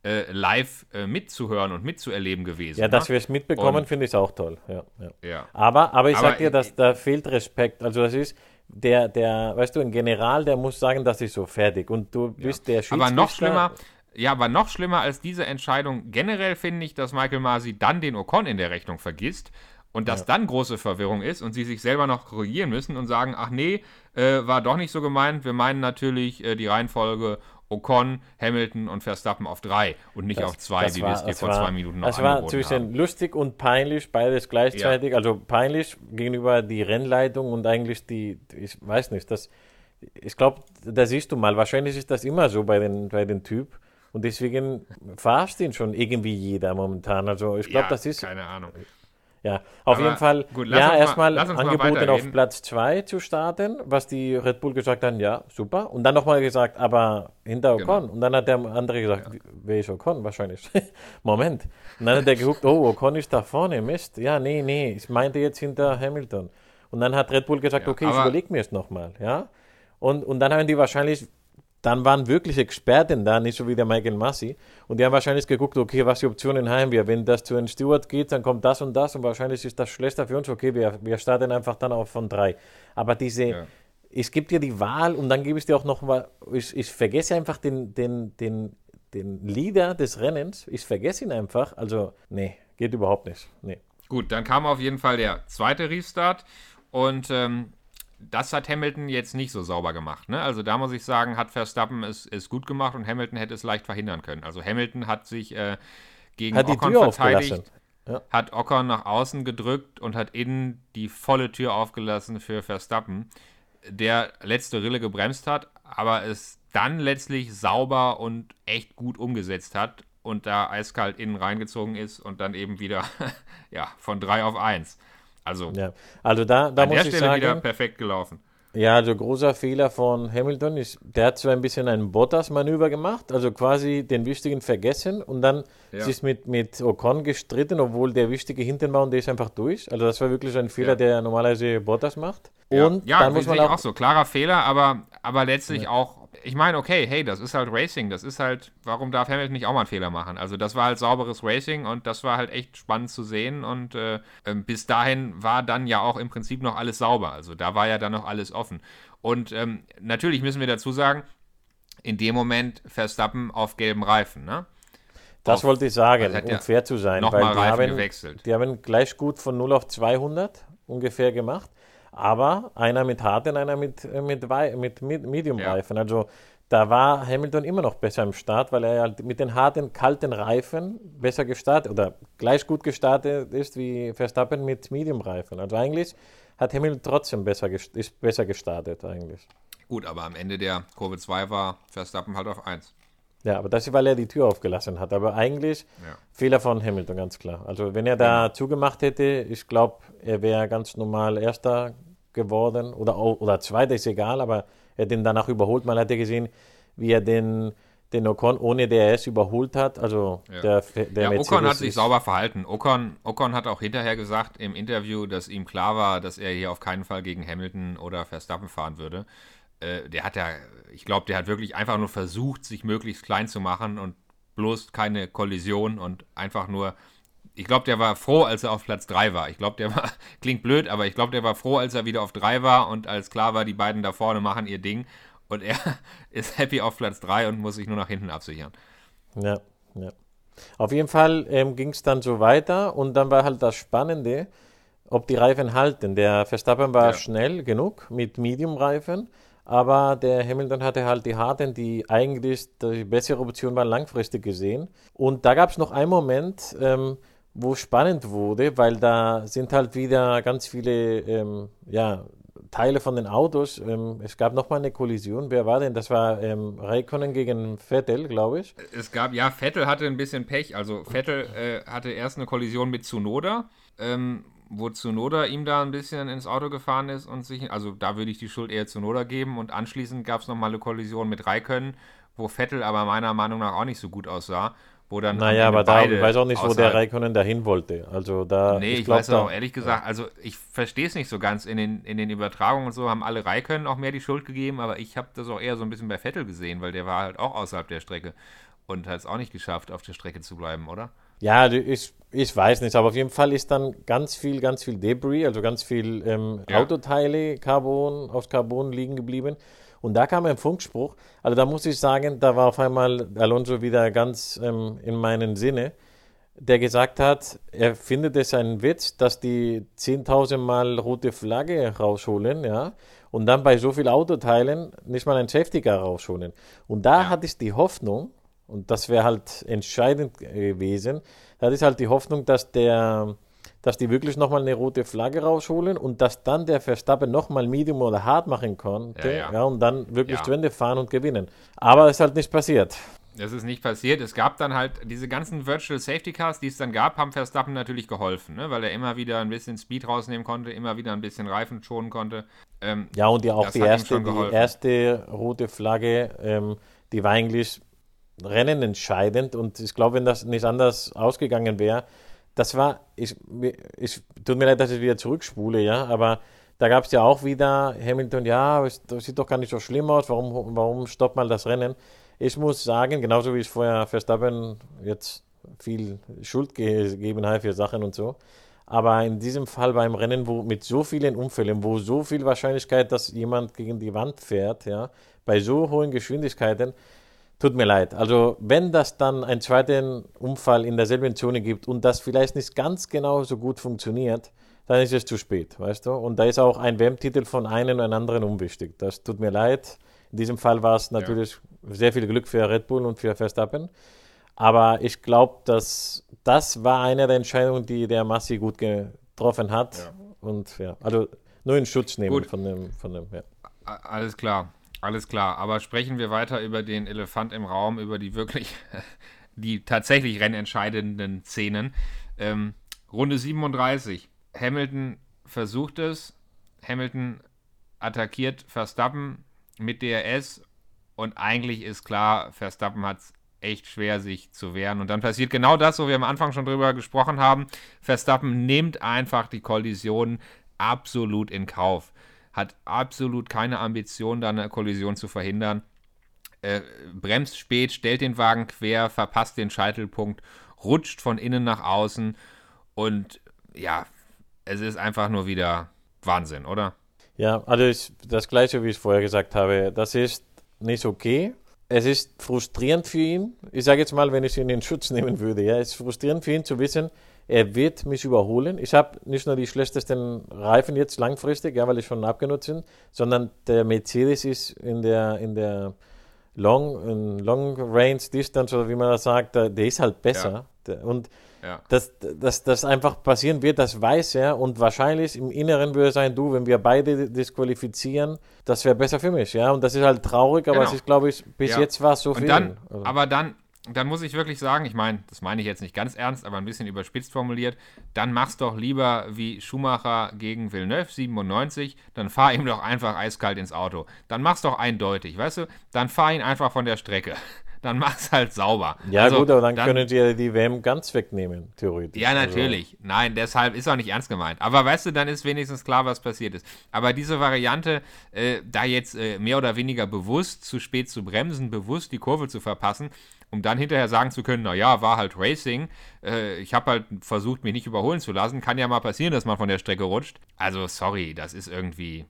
äh, live äh, mitzuhören und mitzuerleben gewesen. Ja, dass ne? wir es mitbekommen, finde ich auch toll. Ja, ja. Ja. Aber, aber ich Aber sag dir, dass da fehlt Respekt. Also das ist der, der, weißt du, ein General, der muss sagen, das ist so fertig. Und du bist der Schiedsrichter. Aber noch schlimmer, ja, aber noch schlimmer als diese Entscheidung generell finde ich, dass Michael Masi dann den Ocon in der Rechnung vergisst und dass dann große Verwirrung ist und sie sich selber noch korrigieren müssen und sagen, ach nee, äh, war doch nicht so gemeint. Wir meinen natürlich äh, die Reihenfolge Ocon, Hamilton und Verstappen auf drei und nicht auf zwei, wie wir es dir das vor war- zwei Minuten noch Das war zwischen haben. lustig und peinlich, beides gleichzeitig. Also peinlich gegenüber die Rennleitung und eigentlich die, ich weiß nicht, das, ich glaube, da siehst du mal, wahrscheinlich ist das immer so bei den, bei den Typ. Und deswegen verarscht ihn schon irgendwie jeder momentan. Also ich glaube, ja, das ist, keine Ahnung. Ja, auf Aber jeden Fall, gut, ja, erstmal angeboten auf. Platz 2 zu starten, was die Red Bull gesagt haben, ja, super. Und dann nochmal gesagt, aber hinter Ocon. Genau. Und dann hat der andere gesagt, wer ist Ocon? Wahrscheinlich. Moment. Und dann hat er geguckt, oh, Ocon ist da vorne, Mist. Ja, nee, nee, ich meinte jetzt hinter Hamilton. Und dann hat Red Bull gesagt, Ja, okay, ich überlege mir es nochmal, ja. Und, und dann haben die wahrscheinlich, dann waren wirklich Experten da, nicht so wie der Michael Massi. Und die haben wahrscheinlich geguckt, okay, was die Optionen haben wir. Wenn das zu den Steward geht, dann kommt das und das und wahrscheinlich ist das schlechter für uns. Okay, wir, wir starten einfach dann auf von drei. Aber diese, Ja. es gibt dir die Wahl und dann gebe ich dir auch noch mal, ich, ich vergesse einfach den, den, den, den Leader des Rennens. Ich vergesse ihn einfach. Also, nee, geht überhaupt nicht. Nee. Gut, dann kam auf jeden Fall der zweite Restart und ähm, das hat Hamilton jetzt nicht so sauber gemacht. Ne? Also da muss ich sagen, hat Verstappen es, es gut gemacht und Hamilton hätte es leicht verhindern können. Also Hamilton hat sich äh, gegen Hat Ocon verteidigt, aufgelassen. hat Ocon nach außen gedrückt und hat innen die volle Tür aufgelassen für Verstappen, der letzte Rille gebremst hat, aber es dann letztlich sauber und echt gut umgesetzt hat und da eiskalt innen reingezogen ist und dann eben wieder ja, von 3 auf 1. Also Ja. Also da, da an muss der ich Stelle wieder sagen, perfekt gelaufen. Ja, also großer Fehler von Hamilton ist, der hat zwar ein bisschen ein Bottas-Manöver gemacht, also quasi den Wichtigen vergessen und dann ja. sich mit, mit Ocon gestritten, obwohl der Wichtige hinten war und der ist einfach durch. Also das war wirklich ein Fehler, ja. der normalerweise Bottas macht. Und ja, dann muss man auch, auch so, klarer Fehler, aber, aber letztlich ja. auch ich meine, okay, hey, das ist halt Racing, das ist halt, warum darf Hamilton nicht auch mal einen Fehler machen? Also das war halt sauberes Racing und das war halt echt spannend zu sehen und äh, ähm, bis dahin war dann ja auch im Prinzip noch alles sauber, also da war ja dann noch alles offen. Und ähm, natürlich müssen wir dazu sagen, in dem Moment Verstappen auf gelben Reifen, ne? Das auf, wollte ich sagen, um ja fair zu sein, weil die haben, gewechselt. die haben gleich gut von 0 auf 200 ungefähr gemacht aber einer mit harten, einer mit, äh, mit, mit, mit Medium-Reifen. Ja. Also da war Hamilton immer noch besser im Start, weil er halt mit den harten, kalten Reifen besser gestartet oder gleich gut gestartet ist wie Verstappen mit Medium-Reifen. Also eigentlich hat Hamilton trotzdem besser, ist besser gestartet eigentlich. Gut, aber am Ende der Kurve 2 war Verstappen halt auf 1. Ja, aber das ist, weil er die Tür aufgelassen hat. Aber eigentlich ja. Fehler von Hamilton, ganz klar. Also wenn er da genau. zugemacht hätte, ich glaube, er wäre ganz normal Erster geworden oder, oder Zweiter, ist egal, aber er hat ihn danach überholt. Man hat ja gesehen, wie er den, den Ocon ohne DRS überholt hat. Also ja. der, der ja, Ocon hat sich sauber verhalten. Ocon, Ocon hat auch hinterher gesagt im Interview, dass ihm klar war, dass er hier auf keinen Fall gegen Hamilton oder Verstappen fahren würde. Äh, der hat ja, ich glaube, der hat wirklich einfach nur versucht, sich möglichst klein zu machen und bloß keine Kollision und einfach nur ich glaube, der war froh, als er auf Platz 3 war. Ich glaube, der war, klingt blöd, aber ich glaube, der war froh, als er wieder auf 3 war und als klar war, die beiden da vorne machen ihr Ding. Und er ist happy auf Platz 3 und muss sich nur nach hinten absichern. Ja, ja. Auf jeden Fall ähm, ging es dann so weiter und dann war halt das Spannende, ob die Reifen halten. Der Verstappen war ja. schnell genug mit Medium-Reifen, aber der Hamilton hatte halt die harten, die eigentlich die bessere Option waren, langfristig gesehen. Und da gab es noch einen Moment, ähm, wo spannend wurde, weil da sind halt wieder ganz viele ähm, ja, Teile von den Autos. Ähm, es gab nochmal eine Kollision. Wer war denn? Das war ähm, Raikkonen gegen Vettel, glaube ich. Es gab, ja, Vettel hatte ein bisschen Pech. Also Vettel äh, hatte erst eine Kollision mit Tsunoda, ähm, wo Tsunoda ihm da ein bisschen ins Auto gefahren ist und sich, also da würde ich die Schuld eher Tsunoda geben. Und anschließend gab es nochmal eine Kollision mit Raikkonen, wo Vettel aber meiner Meinung nach auch nicht so gut aussah wo dann. Naja, aber da, ich weiß auch nicht, wo der Raikkonen dahin wollte. Also da. Nee, ich, ich weiß auch, ehrlich gesagt, also ich verstehe es nicht so ganz. In den, in den Übertragungen und so haben alle Raikkonen auch mehr die Schuld gegeben, aber ich habe das auch eher so ein bisschen bei Vettel gesehen, weil der war halt auch außerhalb der Strecke und hat es auch nicht geschafft, auf der Strecke zu bleiben, oder? Ja, ich, ich weiß nicht, aber auf jeden Fall ist dann ganz viel, ganz viel Debris, also ganz viel ähm, ja. Autoteile, Carbon, aus Carbon liegen geblieben. Und da kam ein Funkspruch. Also da muss ich sagen, da war auf einmal Alonso wieder ganz ähm, in meinen Sinne, der gesagt hat, er findet es ein Witz, dass die 10.000 Mal rote Flagge rausholen, ja, und dann bei so vielen Autoteilen nicht mal ein Safety Car rausholen. Und da ja. hatte ich die Hoffnung, und das wäre halt entscheidend gewesen, da hatte ich halt die Hoffnung, dass der dass die wirklich nochmal eine rote Flagge rausholen und dass dann der Verstappen nochmal Medium oder Hard machen konnte ja, ja. ja und dann wirklich ja. zu Ende fahren und gewinnen. Aber es ist halt nicht passiert. Es ist nicht passiert. Es gab dann halt diese ganzen Virtual Safety Cars, die es dann gab, haben Verstappen natürlich geholfen, ne? weil er immer wieder ein bisschen Speed rausnehmen konnte, immer wieder ein bisschen Reifen schonen konnte. Ähm, ja, und ja auch die erste, die erste rote Flagge, ähm, die war eigentlich Rennen entscheidend und ich glaube, wenn das nicht anders ausgegangen wäre, das war, ich, ich, tut mir leid, dass ich wieder zurückspule, ja, aber da gab es ja auch wieder Hamilton, ja, das sieht doch gar nicht so schlimm aus, warum, warum stoppt mal das Rennen? Ich muss sagen, genauso wie ich vorher Verstappen jetzt viel Schuld gegeben habe für Sachen und so, aber in diesem Fall beim Rennen, wo mit so vielen Unfällen, wo so viel Wahrscheinlichkeit, dass jemand gegen die Wand fährt, ja, bei so hohen Geschwindigkeiten, Tut mir leid. Also wenn das dann einen zweiten Unfall in derselben Zone gibt und das vielleicht nicht ganz genau so gut funktioniert, dann ist es zu spät, weißt du? Und da ist auch ein WM-Titel von einem oder anderen unwichtig. Das tut mir leid. In diesem Fall war es natürlich ja. sehr viel Glück für Red Bull und für Verstappen. Aber ich glaube, dass das war eine der Entscheidungen, die der Massi gut getroffen hat. Ja. Und ja, also nur in Schutz nehmen gut. von dem, von dem, ja. Alles klar. Alles klar, aber sprechen wir weiter über den Elefant im Raum, über die wirklich, die tatsächlich rennentscheidenden Szenen. Ähm, Runde 37. Hamilton versucht es. Hamilton attackiert Verstappen mit DRS und eigentlich ist klar, Verstappen hat es echt schwer, sich zu wehren. Und dann passiert genau das, wo wir am Anfang schon drüber gesprochen haben. Verstappen nimmt einfach die Kollision absolut in Kauf. Hat absolut keine Ambition, da eine Kollision zu verhindern. Äh, bremst spät, stellt den Wagen quer, verpasst den Scheitelpunkt, rutscht von innen nach außen und ja, es ist einfach nur wieder Wahnsinn, oder? Ja, also ich, das gleiche, wie ich vorher gesagt habe, das ist nicht okay. Es ist frustrierend für ihn. Ich sage jetzt mal, wenn ich ihn in Schutz nehmen würde, ja, es ist frustrierend für ihn zu wissen, er wird mich überholen. Ich habe nicht nur die schlechtesten Reifen jetzt langfristig, ja, weil ich schon abgenutzt bin, sondern der Mercedes ist in der, in der Long, Long Range Distance oder wie man das sagt, der, der ist halt besser. Ja. Und ja. Dass, dass das einfach passieren wird, das weiß er und wahrscheinlich im Inneren würde sein, du, wenn wir beide disqualifizieren, das wäre besser für mich, ja. Und das ist halt traurig, aber genau. es ist, glaube ich, bis ja. jetzt war es so viel. Dann, also. Aber dann, dann muss ich wirklich sagen, ich meine, das meine ich jetzt nicht ganz ernst, aber ein bisschen überspitzt formuliert, dann mach's doch lieber wie Schumacher gegen Villeneuve 97, dann fahr ihm doch einfach eiskalt ins Auto. Dann mach's doch eindeutig, weißt du? Dann fahr ihn einfach von der Strecke dann mach's halt sauber. Ja, also, gut, aber dann, dann können die die WM ganz wegnehmen, theoretisch. Ja, natürlich. Also. Nein, deshalb ist auch nicht ernst gemeint. Aber weißt du, dann ist wenigstens klar, was passiert ist. Aber diese Variante, äh, da jetzt äh, mehr oder weniger bewusst zu spät zu bremsen, bewusst die Kurve zu verpassen, um dann hinterher sagen zu können, naja, war halt Racing, äh, ich habe halt versucht, mich nicht überholen zu lassen, kann ja mal passieren, dass man von der Strecke rutscht. Also, sorry, das ist irgendwie.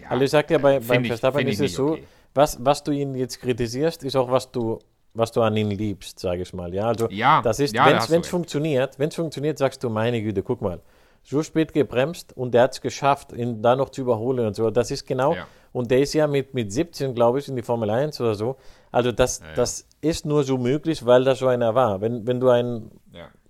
Ja, also ich sag ja, bei, beim Verstappen ist es so, okay was, was du ihn jetzt kritisierst, ist auch, was du, was du an ihm liebst, sage ich mal. Ja, also ja, das ist, ja, wenn es funktioniert, wenn es funktioniert, sagst du, meine Güte, guck mal, so spät gebremst und der hat es geschafft, ihn da noch zu überholen und so. Das ist genau, ja. Und der ist ja mit, mit 17, glaube ich, in die Formel 1 oder so. Also das, ja, das ist nur so möglich, weil da so einer war. Wenn, wenn du ein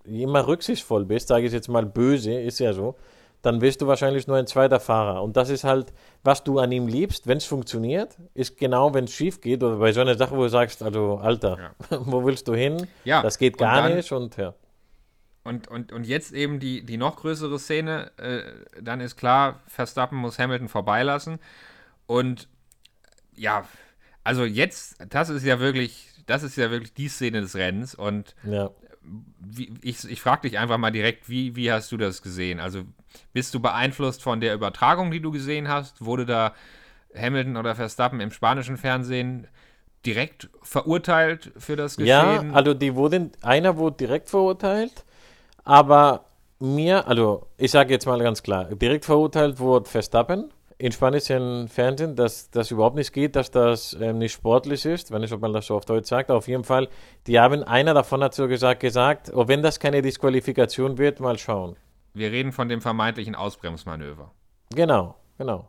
immer rücksichtsvoll bist, sage ich jetzt mal böse, ist ja so, dann wirst du wahrscheinlich nur ein zweiter Fahrer. Und das ist halt, was du an ihm liebst, wenn es funktioniert, ist genau, wenn es schief geht oder bei so einer Sache, wo du sagst, also Alter, ja. wo willst du hin? Ja. Das geht gar dann, nicht und ja. Und, und, und jetzt eben die, die noch größere Szene, äh, dann ist klar, Verstappen muss Hamilton vorbeilassen. Und ja, also jetzt, das ist ja wirklich, das ist ja wirklich die Szene des Rennens. Und ja wie, ich, ich frage dich einfach mal direkt, wie, wie hast du das gesehen? Also bist du beeinflusst von der Übertragung, die du gesehen hast? Wurde da Hamilton oder Verstappen im spanischen Fernsehen direkt verurteilt für das Geschehen? Ja, also die wurden, einer wurde direkt verurteilt, aber mir, also ich sage jetzt mal ganz klar, direkt verurteilt wurde Verstappen in spanischen Fernsehen, dass das überhaupt nicht geht, dass das ähm, nicht sportlich ist, wenn nicht, ob man das so auf Deutsch sagt. Auf jeden Fall, die haben, einer davon hat so gesagt, gesagt, oh, wenn das keine Disqualifikation wird, mal schauen. Wir reden von dem vermeintlichen Ausbremsmanöver. Genau, genau.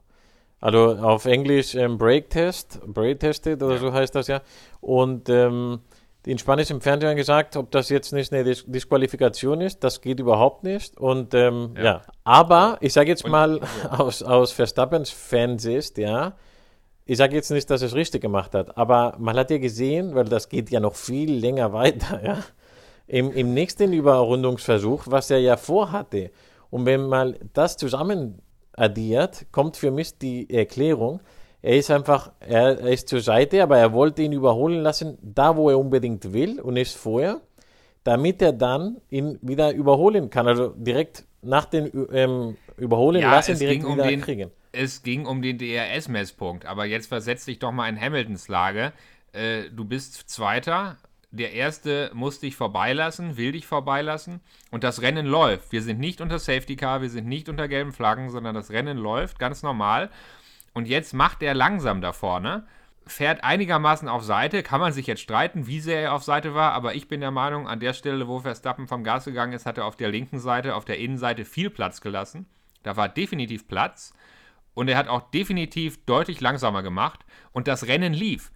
Also auf Englisch ähm, Brake Test, Brake Tested oder ja. so heißt das ja. Und ähm, in Spanisch im Fernsehen gesagt, ob das jetzt nicht eine Dis Disqualifikation ist. Das geht überhaupt nicht. Und ähm, ja. ja. aber ich sage jetzt mal ja. aus, aus Verstappens Fansicht, ja, ich sage jetzt nicht, dass er es richtig gemacht hat, aber man hat ja gesehen, weil das geht ja noch viel länger weiter, ja, im, im nächsten Überrundungsversuch, was er ja vorhatte. Und wenn man das zusammen addiert, kommt für mich die Erklärung, er ist einfach, er, er ist zur Seite, aber er wollte ihn überholen lassen, da wo er unbedingt will und nicht vorher, damit er dann ihn wieder überholen kann. Also direkt nach dem ähm, Überholen ja, lassen, direkt um wieder den, kriegen. Es ging um den DRS-Messpunkt, aber jetzt versetz dich doch mal in Hamiltons Lage. Äh, du bist Zweiter, der Erste muss dich vorbeilassen, will dich vorbeilassen und das Rennen läuft. Wir sind nicht unter Safety Car, wir sind nicht unter gelben Flaggen, sondern das Rennen läuft ganz normal. Und jetzt macht er langsam da vorne, fährt einigermaßen auf Seite. Kann man sich jetzt streiten, wie sehr er auf Seite war, aber ich bin der Meinung, an der Stelle, wo Verstappen vom Gas gegangen ist, hat er auf der linken Seite, auf der Innenseite viel Platz gelassen. Da war definitiv Platz. Und er hat auch definitiv deutlich langsamer gemacht. Und das Rennen lief.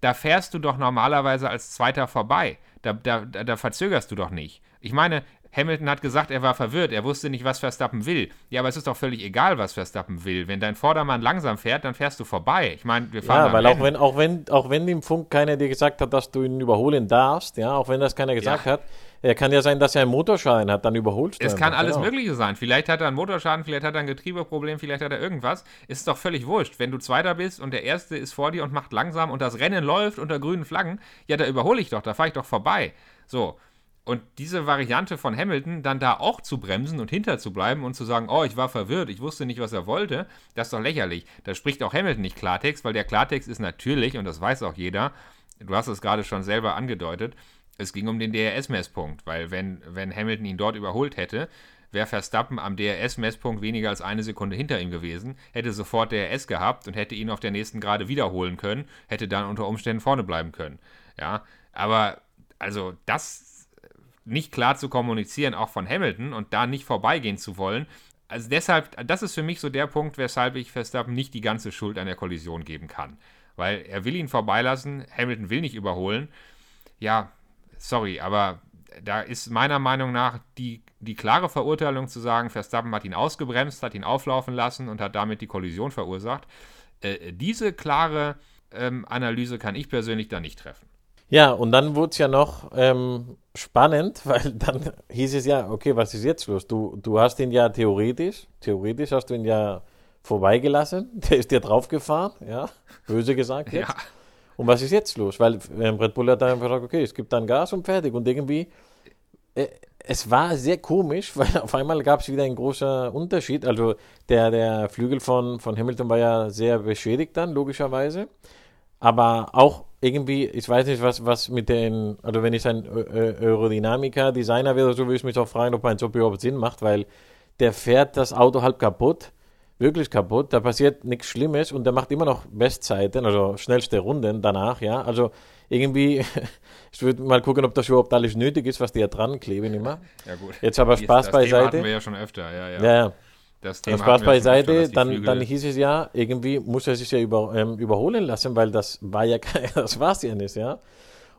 Da fährst du doch normalerweise als Zweiter vorbei. Da, da, da verzögerst du doch nicht. Ich meine, Hamilton hat gesagt, er war verwirrt, er wusste nicht, was Verstappen will. Ja, aber es ist doch völlig egal, was Verstappen will. Wenn dein Vordermann langsam fährt, dann fährst du vorbei. Ich meine, wir fahren. Ja, weil auch wenn, auch, wenn, auch wenn im Funk keiner dir gesagt hat, dass du ihn überholen darfst, ja, auch wenn das keiner gesagt ja. hat, er kann ja sein, dass er einen Motorschaden hat, dann überholst du Es kann alles genau. Mögliche sein. Vielleicht hat er einen Motorschaden, vielleicht hat er ein Getriebeproblem, vielleicht hat er irgendwas. Ist doch völlig wurscht. Wenn du Zweiter bist und der Erste ist vor dir und macht langsam und das Rennen läuft unter grünen Flaggen, ja, da überhole ich doch, da fahre ich doch vorbei. So. Und diese Variante von Hamilton, dann da auch zu bremsen und hinter zu bleiben und zu sagen, oh, ich war verwirrt, ich wusste nicht, was er wollte, das ist doch lächerlich. Da spricht auch Hamilton nicht Klartext, weil der Klartext ist natürlich, und das weiß auch jeder, du hast es gerade schon selber angedeutet, es ging um den DRS-Messpunkt, weil wenn, wenn Hamilton ihn dort überholt hätte, wäre Verstappen am DRS-Messpunkt weniger als eine Sekunde hinter ihm gewesen, hätte sofort DRS gehabt und hätte ihn auf der nächsten Gerade wiederholen können, hätte dann unter Umständen vorne bleiben können. Ja, aber also das nicht klar zu kommunizieren, auch von Hamilton und da nicht vorbeigehen zu wollen. Also deshalb, das ist für mich so der Punkt, weshalb ich Verstappen nicht die ganze Schuld an der Kollision geben kann. Weil er will ihn vorbeilassen, Hamilton will nicht überholen. Ja, sorry, aber da ist meiner Meinung nach die, die klare Verurteilung zu sagen, Verstappen hat ihn ausgebremst, hat ihn auflaufen lassen und hat damit die Kollision verursacht. Äh, diese klare ähm, Analyse kann ich persönlich da nicht treffen. Ja, und dann wurde es ja noch ähm, spannend, weil dann hieß es ja, okay, was ist jetzt los? Du, du hast ihn ja theoretisch, theoretisch hast du ihn ja vorbeigelassen, der ist dir draufgefahren, ja, böse gesagt jetzt. Ja. Und was ist jetzt los? Weil ähm, Red Bull hat dann einfach gesagt, okay, es gibt dann Gas und fertig. Und irgendwie, äh, es war sehr komisch, weil auf einmal gab es wieder einen großen Unterschied. Also der, der Flügel von, von Hamilton war ja sehr beschädigt dann, logischerweise. Aber auch irgendwie, ich weiß nicht, was, was mit den, also wenn ich ein Aerodynamiker, Designer wäre, so würde ich mich auch fragen, ob mein Job überhaupt Sinn macht, weil der fährt das Auto halb kaputt, wirklich kaputt, da passiert nichts Schlimmes und der macht immer noch Bestzeiten, also schnellste Runden danach, ja, also irgendwie, ich würde mal gucken, ob das überhaupt alles nötig ist, was die da dran kleben immer. Ja gut. Jetzt aber Spaß das beiseite. Das hatten wir ja schon öfter, ja, ja. ja, ja. Das Thema Spaß beiseite, dann, dann hieß es ja, irgendwie muss er sich ja über, ähm, überholen lassen, weil das war ja das war es ja nicht, ja.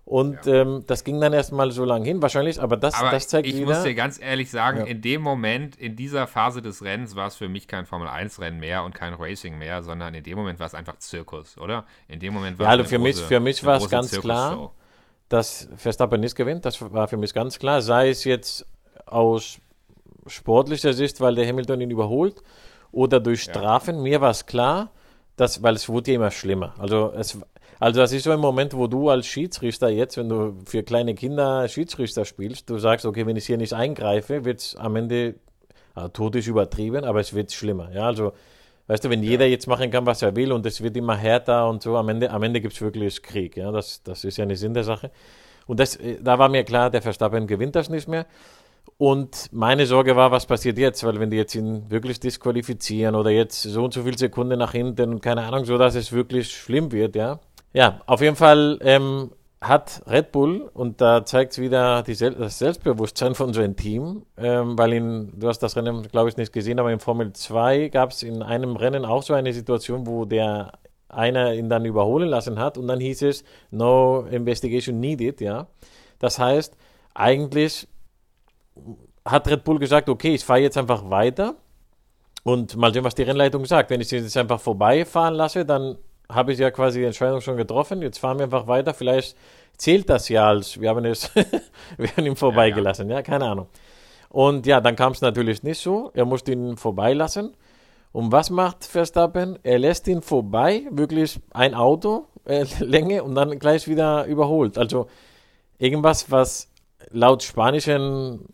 Und ja. ähm, das ging dann erstmal so lange hin, wahrscheinlich, aber das, aber das zeigt ich wieder. Ich muss dir ganz ehrlich sagen, ja. in dem Moment, in dieser Phase des Rennens, war es für mich kein Formel-1-Rennen mehr und kein Racing mehr, sondern in dem Moment war es einfach Zirkus, oder? In dem Moment war ja, also für, große, mich, für mich war es ganz klar, dass Verstappen nicht gewinnt. Das war für mich ganz klar. Sei es jetzt aus sportlicher Sicht, weil der Hamilton ihn überholt oder durch Strafen. Ja. Mir war es klar, dass, weil es wurde ja immer schlimmer. Also es, also das ist so ein Moment, wo du als Schiedsrichter jetzt, wenn du für kleine Kinder Schiedsrichter spielst, du sagst, okay, wenn ich hier nicht eingreife, wird es am Ende, also, Tod ist übertrieben, aber es wird schlimmer. Ja, also weißt du, wenn jeder jetzt machen kann, was er will und es wird immer härter und so, am Ende, am Ende gibt es wirklich Krieg. Ja, das, das ist ja nicht Sinn der Sache. Und das, da war mir klar, der Verstappen gewinnt das nicht mehr. Und meine Sorge war, was passiert jetzt? Weil wenn die jetzt ihn wirklich disqualifizieren oder jetzt so und so viele Sekunden nach hinten und keine Ahnung, so dass es wirklich schlimm wird, ja. Ja, auf jeden Fall ähm, hat Red Bull, und da zeigt es wieder Sel das Selbstbewusstsein von so einem Team, ähm, weil in, du hast das Rennen, glaube ich, nicht gesehen, aber in Formel 2 gab es in einem Rennen auch so eine Situation, wo der einer ihn dann überholen lassen hat und dann hieß es, no investigation needed, ja. Das heißt, eigentlich hat Red Bull gesagt, okay, ich fahre jetzt einfach weiter und mal sehen, was die Rennleitung sagt. Wenn ich sie jetzt einfach vorbeifahren lasse, dann habe ich ja quasi die Entscheidung schon getroffen. Jetzt fahren wir einfach weiter. Vielleicht zählt das ja als, wir haben es, wir haben ihn vorbeigelassen. Ja, ja. ja, keine Ahnung. Und ja, dann kam es natürlich nicht so. Er musste ihn vorbeilassen. Und was macht Verstappen? Er lässt ihn vorbei, wirklich ein Auto, äh, Länge und dann gleich wieder überholt. Also irgendwas, was laut spanischen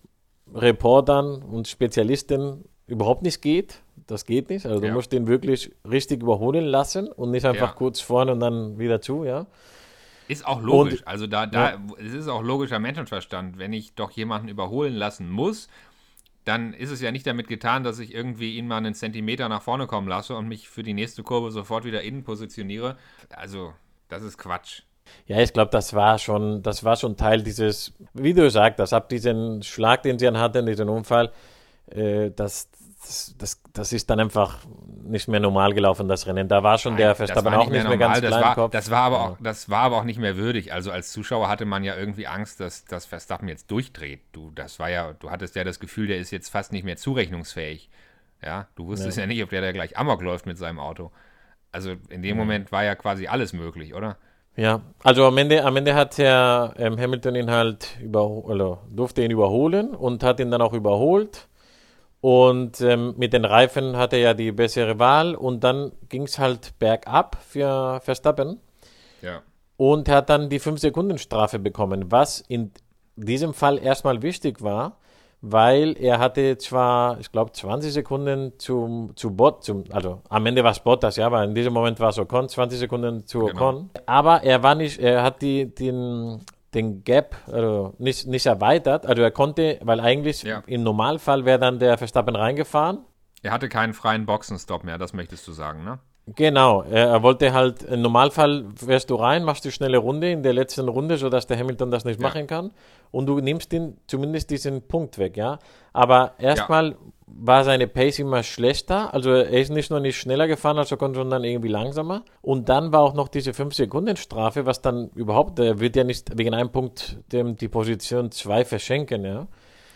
Reportern und Spezialisten überhaupt nicht geht. Das geht nicht. Also du musst den wirklich richtig überholen lassen und nicht einfach ja. kurz vorne und dann wieder zu, ja. Ist auch logisch. Und, also da, da, ja. es ist auch logischer Menschenverstand. Wenn ich doch jemanden überholen lassen muss, dann ist es ja nicht damit getan, dass ich irgendwie ihn mal einen Zentimeter nach vorne kommen lasse und mich für die nächste Kurve sofort wieder innen positioniere. Also, das ist Quatsch. Ja, ich glaube, das war schon, das war schon Teil dieses, wie du sagst, das ab diesem Schlag, den sie dann hatten, diesen Unfall, äh, das, das, das, das ist dann einfach nicht mehr normal gelaufen, das Rennen. Da war schon Nein, der Verstappen auch nicht mehr, ganz das klein war, Kopf. Das war, aber auch, das war aber auch nicht mehr würdig. Also als Zuschauer hatte man ja irgendwie Angst, dass, dass Verstappen jetzt durchdreht. Du, das war ja, du hattest ja das Gefühl, der ist jetzt fast nicht mehr zurechnungsfähig. Ja, du wusstest ja, ja nicht, ob der da gleich Amok läuft mit seinem Auto. Also in dem mhm. Moment war ja quasi alles möglich, oder? Ja, also am Ende, am Ende hat Herr ähm, Hamilton ihn halt über, also durfte ihn überholen und hat ihn dann auch überholt. Und ähm, mit den Reifen hatte er ja die bessere Wahl und dann ging es halt bergab für Verstappen. Ja. Und er hat dann die 5-Sekunden-Strafe bekommen, was in diesem Fall erstmal wichtig war, weil er hatte zwar, ich glaube, 20 Sekunden zum, zu Bot, zum, also am Ende war es Bottas, ja, aber in diesem Moment war es Ocon, 20 Sekunden zu genau. Ocon. Genau. Aber er war nicht, er hat die, den, den Gap also nicht, nicht erweitert. Also er konnte, weil eigentlich ja. im Normalfall wäre dann der Verstappen reingefahren. Er hatte keinen freien Boxenstopp mehr, das möchtest du sagen, ne? Genau, er wollte halt, im Normalfall fährst du rein, machst die schnelle Runde in der letzten Runde, sodass der Hamilton das nicht ja. machen kann und du nimmst ihn zumindest diesen Punkt weg, ja. Aber erstmal ja. war seine Pace immer schlechter, also er ist nicht nur nicht schneller gefahren als Ocon, sondern irgendwie langsamer und dann war auch noch diese 5-Sekunden-Strafe, was dann überhaupt, er wird ja nicht wegen einem Punkt dem die Position 2 verschenken, ja.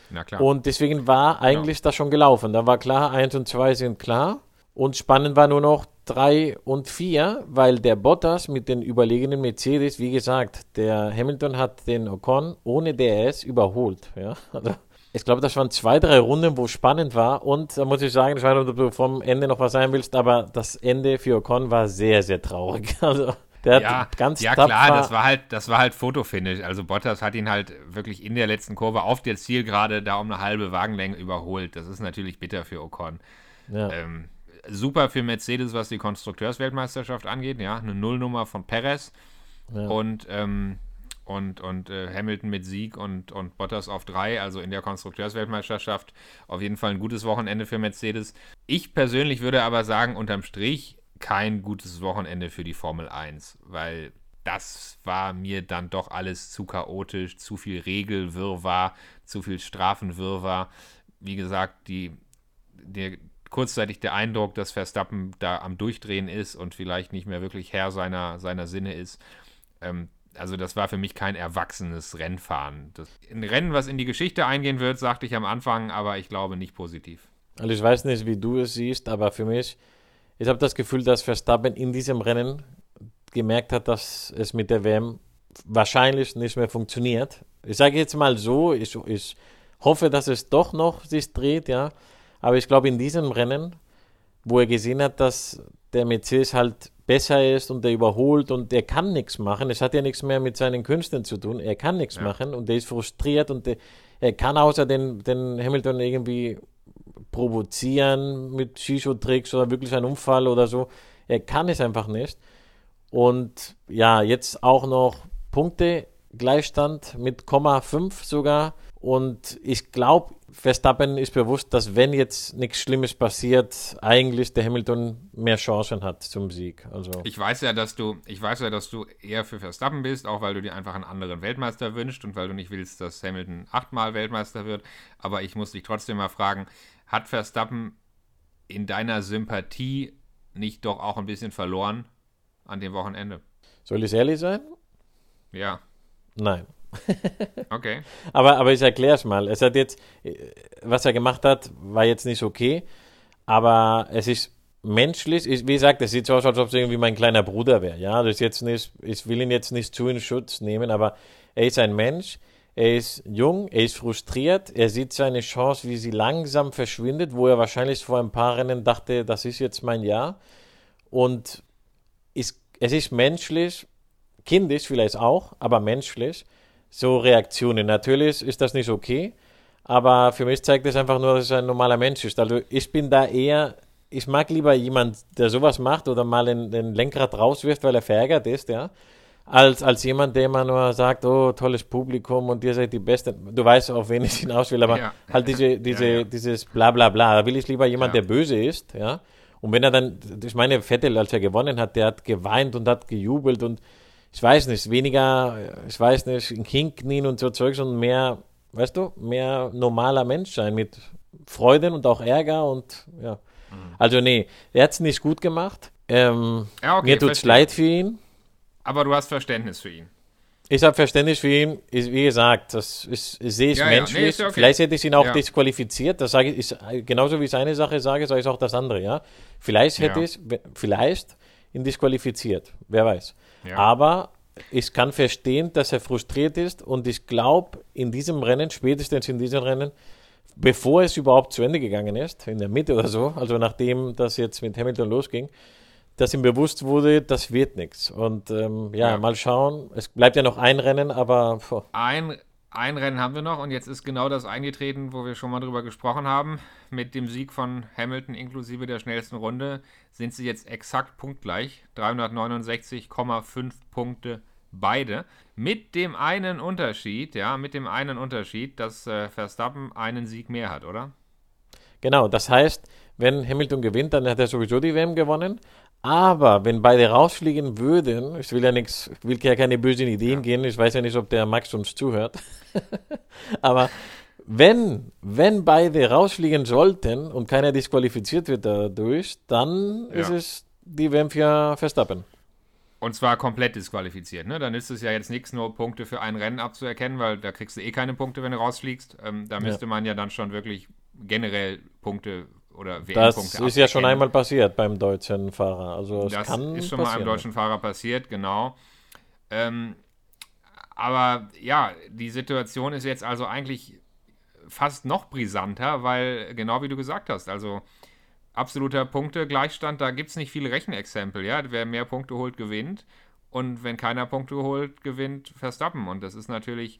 Na klar. Und deswegen war eigentlich genau. das schon gelaufen, da war klar, 1 und 2 sind klar und spannend war nur noch 3 und 4, weil der Bottas mit den überlegenen Mercedes, wie gesagt, der Hamilton hat den Ocon ohne DRS überholt. Ja? Also, ich glaube, das waren zwei, drei Runden, wo spannend war. Und da muss ich sagen, ich weiß nicht, ob du vom Ende noch was sagen willst, aber das Ende für Ocon war sehr, sehr traurig. Also, der ja, ganz ja klar, das war halt, das war halt Fotofinish. Also Bottas hat ihn halt wirklich in der letzten Kurve auf der Zielgerade da um eine halbe Wagenlänge überholt. Das ist natürlich bitter für Ocon. Ja. Ähm, super für Mercedes, was die Konstrukteursweltmeisterschaft angeht. Ja, eine Nullnummer von Perez ja. und, ähm, und, und äh, Hamilton mit Sieg und, und Bottas auf drei, also in der Konstrukteursweltmeisterschaft. Auf jeden Fall ein gutes Wochenende für Mercedes. Ich persönlich würde aber sagen, unterm Strich kein gutes Wochenende für die Formel 1, weil das war mir dann doch alles zu chaotisch, zu viel Regelwirrwarr, zu viel Strafenwirrwarr. Wie gesagt, die, der, kurzzeitig der Eindruck, dass Verstappen da am Durchdrehen ist und vielleicht nicht mehr wirklich Herr seiner, seiner Sinne ist. Ähm, also das war für mich kein erwachsenes Rennfahren. Das, ein Rennen, was in die Geschichte eingehen wird, sagte ich am Anfang, aber ich glaube nicht positiv. Also ich weiß nicht, wie du es siehst, aber für mich, ich habe das Gefühl, dass Verstappen in diesem Rennen gemerkt hat, dass es mit der WM wahrscheinlich nicht mehr funktioniert. Ich sage jetzt mal so, ich, ich hoffe, dass es doch noch sich dreht, ja. Aber ich glaube, in diesem Rennen, wo er gesehen hat, dass der Mercedes halt besser ist und der überholt und der kann nichts machen. Es hat ja nichts mehr mit seinen Künsten zu tun. Er kann nichts ja. machen und der ist frustriert und der, er kann außer den, den Hamilton irgendwie provozieren mit Shisho-Tricks oder wirklich ein Unfall oder so. Er kann es einfach nicht. Und ja, jetzt auch noch Punkte Gleichstand mit Komma 5 sogar. Und ich glaube, Verstappen ist bewusst, dass wenn jetzt nichts Schlimmes passiert, eigentlich der Hamilton mehr Chancen hat zum Sieg. Also ich weiß ja, dass du, ich weiß ja, dass du eher für Verstappen bist, auch weil du dir einfach einen anderen Weltmeister wünschst und weil du nicht willst, dass Hamilton achtmal Weltmeister wird. Aber ich muss dich trotzdem mal fragen: Hat Verstappen in deiner Sympathie nicht doch auch ein bisschen verloren an dem Wochenende? Soll ich ehrlich sein? Ja. Nein. okay. Aber, aber ich erkläre es mal. Es hat jetzt, was er gemacht hat, war jetzt nicht okay, aber es ist menschlich, ich, wie gesagt, es sieht so aus, als ob es irgendwie mein kleiner Bruder wäre. Ja, das ist jetzt nicht, ich will ihn jetzt nicht zu in Schutz nehmen, aber er ist ein Mensch, er ist jung, er ist frustriert, er sieht seine Chance, wie sie langsam verschwindet, wo er wahrscheinlich vor ein paar Rennen dachte, das ist jetzt mein Jahr. Und ist, es ist menschlich, kindisch vielleicht auch, aber menschlich, so Reaktionen. Natürlich ist das nicht okay, aber für mich zeigt es einfach nur, dass es ein normaler Mensch ist. Also ich bin da eher, ich mag lieber jemand, der sowas macht oder mal den, den Lenkrad rauswirft, weil er verärgert ist, ja, als, als jemand, der immer nur sagt, oh, tolles Publikum und ihr seid die Besten. Du weißt, auf wen ich hinaus will, aber ja. halt diese, diese, ja, ja. dieses bla bla bla. Da will ich lieber jemand, der böse ist, ja. Und wenn er dann, ich meine, Vettel, als er gewonnen hat, der hat geweint und hat gejubelt und ich weiß nicht, weniger, ich weiß nicht, in Hinknien und so Zeug, sondern mehr, weißt du, mehr normaler Mensch sein mit Freuden und auch Ärger und ja. Mhm. Also nee, er hat es nicht gut gemacht. Ähm, ja, okay, mir tut es leid für ihn. Aber du hast Verständnis für ihn. Ich habe Verständnis für ihn. wie gesagt, das ist, ich sehe es ja, menschlich. Ja, nee, okay. Vielleicht hätte ich ihn auch ja. disqualifiziert. Das sage ich, ist, genauso wie ich eine Sache sage, sage ich auch das andere. Ja, vielleicht hätte ich, vielleicht ihn disqualifiziert. Wer weiß. Aber ich kann verstehen, dass er frustriert ist und ich glaube, in diesem Rennen, spätestens in diesem Rennen, bevor es überhaupt zu Ende gegangen ist, in der Mitte oder so, also nachdem das jetzt mit Hamilton losging, dass ihm bewusst wurde, das wird nichts. Und ähm, ja, ja, mal schauen. Es bleibt ja noch ein Rennen, aber. Ein, ein Rennen haben wir noch und jetzt ist genau das eingetreten, wo wir schon mal drüber gesprochen haben. Mit dem Sieg von Hamilton inklusive der schnellsten Runde sind sie jetzt exakt punktgleich. 369,5 Punkte beide. Mit dem einen Unterschied, ja, mit dem einen Unterschied, dass äh, Verstappen einen Sieg mehr hat, oder? Genau, das heißt, wenn Hamilton gewinnt, dann hat er sowieso die WM gewonnen. Aber wenn beide rausfliegen würden, ich will ja nichts, will ja keine bösen Ideen ja. gehen, ich weiß ja nicht, ob der Max uns zuhört. Aber wenn, wenn beide rausfliegen sollten und keiner disqualifiziert wird dadurch, dann ja. ist es die WM für Verstappen. Und zwar komplett disqualifiziert. Ne? Dann ist es ja jetzt nichts, nur Punkte für ein Rennen abzuerkennen, weil da kriegst du eh keine Punkte, wenn du rausfliegst. Ähm, da müsste ja. man ja dann schon wirklich generell Punkte oder WM-Punkte Das ist ja schon einmal passiert beim deutschen Fahrer. Also das ist schon mal einem deutschen Fahrer passiert, genau. Ähm, aber ja, die Situation ist jetzt also eigentlich fast noch brisanter, weil genau wie du gesagt hast, also absoluter Punktegleichstand, da gibt es nicht viele Rechenexempel, ja. Wer mehr Punkte holt, gewinnt. Und wenn keiner Punkte holt, gewinnt Verstappen. Und das ist natürlich,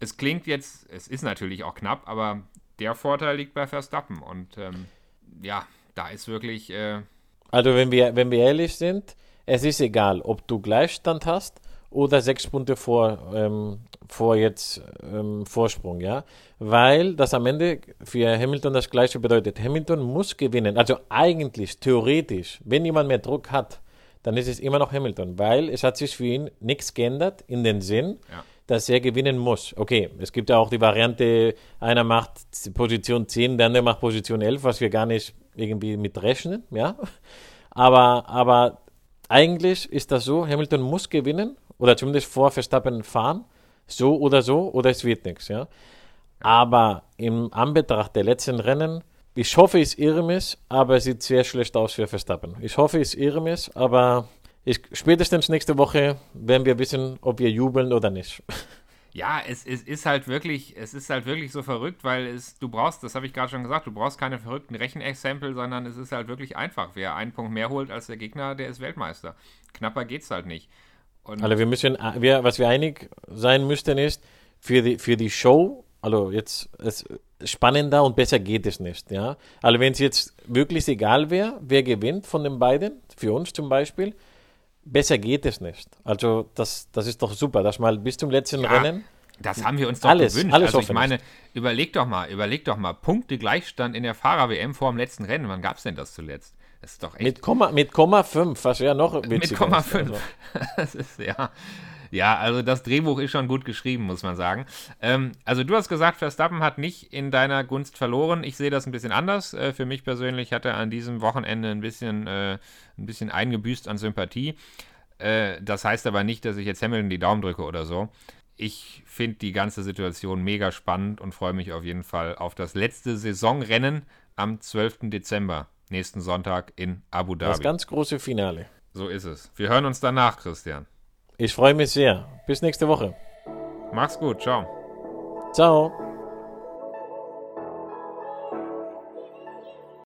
es klingt jetzt, es ist natürlich auch knapp, aber der Vorteil liegt bei Verstappen. Und ähm, ja, da ist wirklich. Äh also, wenn wir, wenn wir ehrlich sind, es ist egal, ob du Gleichstand hast oder sechs Punkte vor, ähm, vor jetzt ähm, Vorsprung, ja, weil das am Ende für Hamilton das Gleiche bedeutet. Hamilton muss gewinnen, also eigentlich theoretisch, wenn jemand mehr Druck hat, dann ist es immer noch Hamilton, weil es hat sich für ihn nichts geändert in den Sinn, ja. Dass er gewinnen muss. Okay, es gibt ja auch die Variante, einer macht Position 10, der andere macht Position 11, was wir gar nicht irgendwie mit rechnen, ja. Aber, aber eigentlich ist das so, Hamilton muss gewinnen oder zumindest vor Verstappen fahren, so oder so, oder es wird nichts, ja. Aber im Anbetracht der letzten Rennen, ich hoffe, ich irre mich, aber es sieht sehr schlecht aus für Verstappen. Ich hoffe, ich irre mich, aber ich, spätestens nächste Woche werden wir wissen, ob wir jubeln oder nicht. Ja, es, es, ist halt wirklich, es ist halt wirklich so verrückt, weil es, du brauchst, das habe ich gerade schon gesagt, du brauchst keine verrückten Rechenexempel, sondern es ist halt wirklich einfach. Wer einen Punkt mehr holt als der Gegner, der ist Weltmeister. Knapper geht's halt nicht. Und also wir müssen, wir, was wir einig sein müssten ist, für die, für die Show, also jetzt es, spannender und besser geht es nicht, ja. Also wenn es jetzt wirklich egal wäre, wer gewinnt von den beiden, für uns zum Beispiel, besser geht es nicht. Also das, das ist doch super, dass mal bis zum letzten ja, Rennen. Das haben wir uns doch alles, gewünscht. Alles also ich meine, überleg doch mal, überleg doch mal, Punkte Gleichstand in der Fahrer-WM vor dem letzten Rennen. Wann gab es denn das zuletzt? Das ist doch echt. Mit Komma, mit Komma 5, was ja noch Mit Komma 5. Also. das ist ja. Ja, also das Drehbuch ist schon gut geschrieben, muss man sagen. Ähm, also du hast gesagt, Verstappen hat nicht in deiner Gunst verloren. Ich sehe das ein bisschen anders. Äh, für mich persönlich hat er an diesem Wochenende ein bisschen, äh, ein bisschen eingebüßt an Sympathie. Äh, das heißt aber nicht, dass ich jetzt Hamilton die Daumen drücke oder so. Ich finde die ganze Situation mega spannend und freue mich auf jeden Fall auf das letzte Saisonrennen am 12. Dezember, nächsten Sonntag in Abu Dhabi. Das ganz große Finale. So ist es. Wir hören uns danach, Christian. Ich freue mich sehr. Bis nächste Woche. Mach's gut. Ciao. Ciao.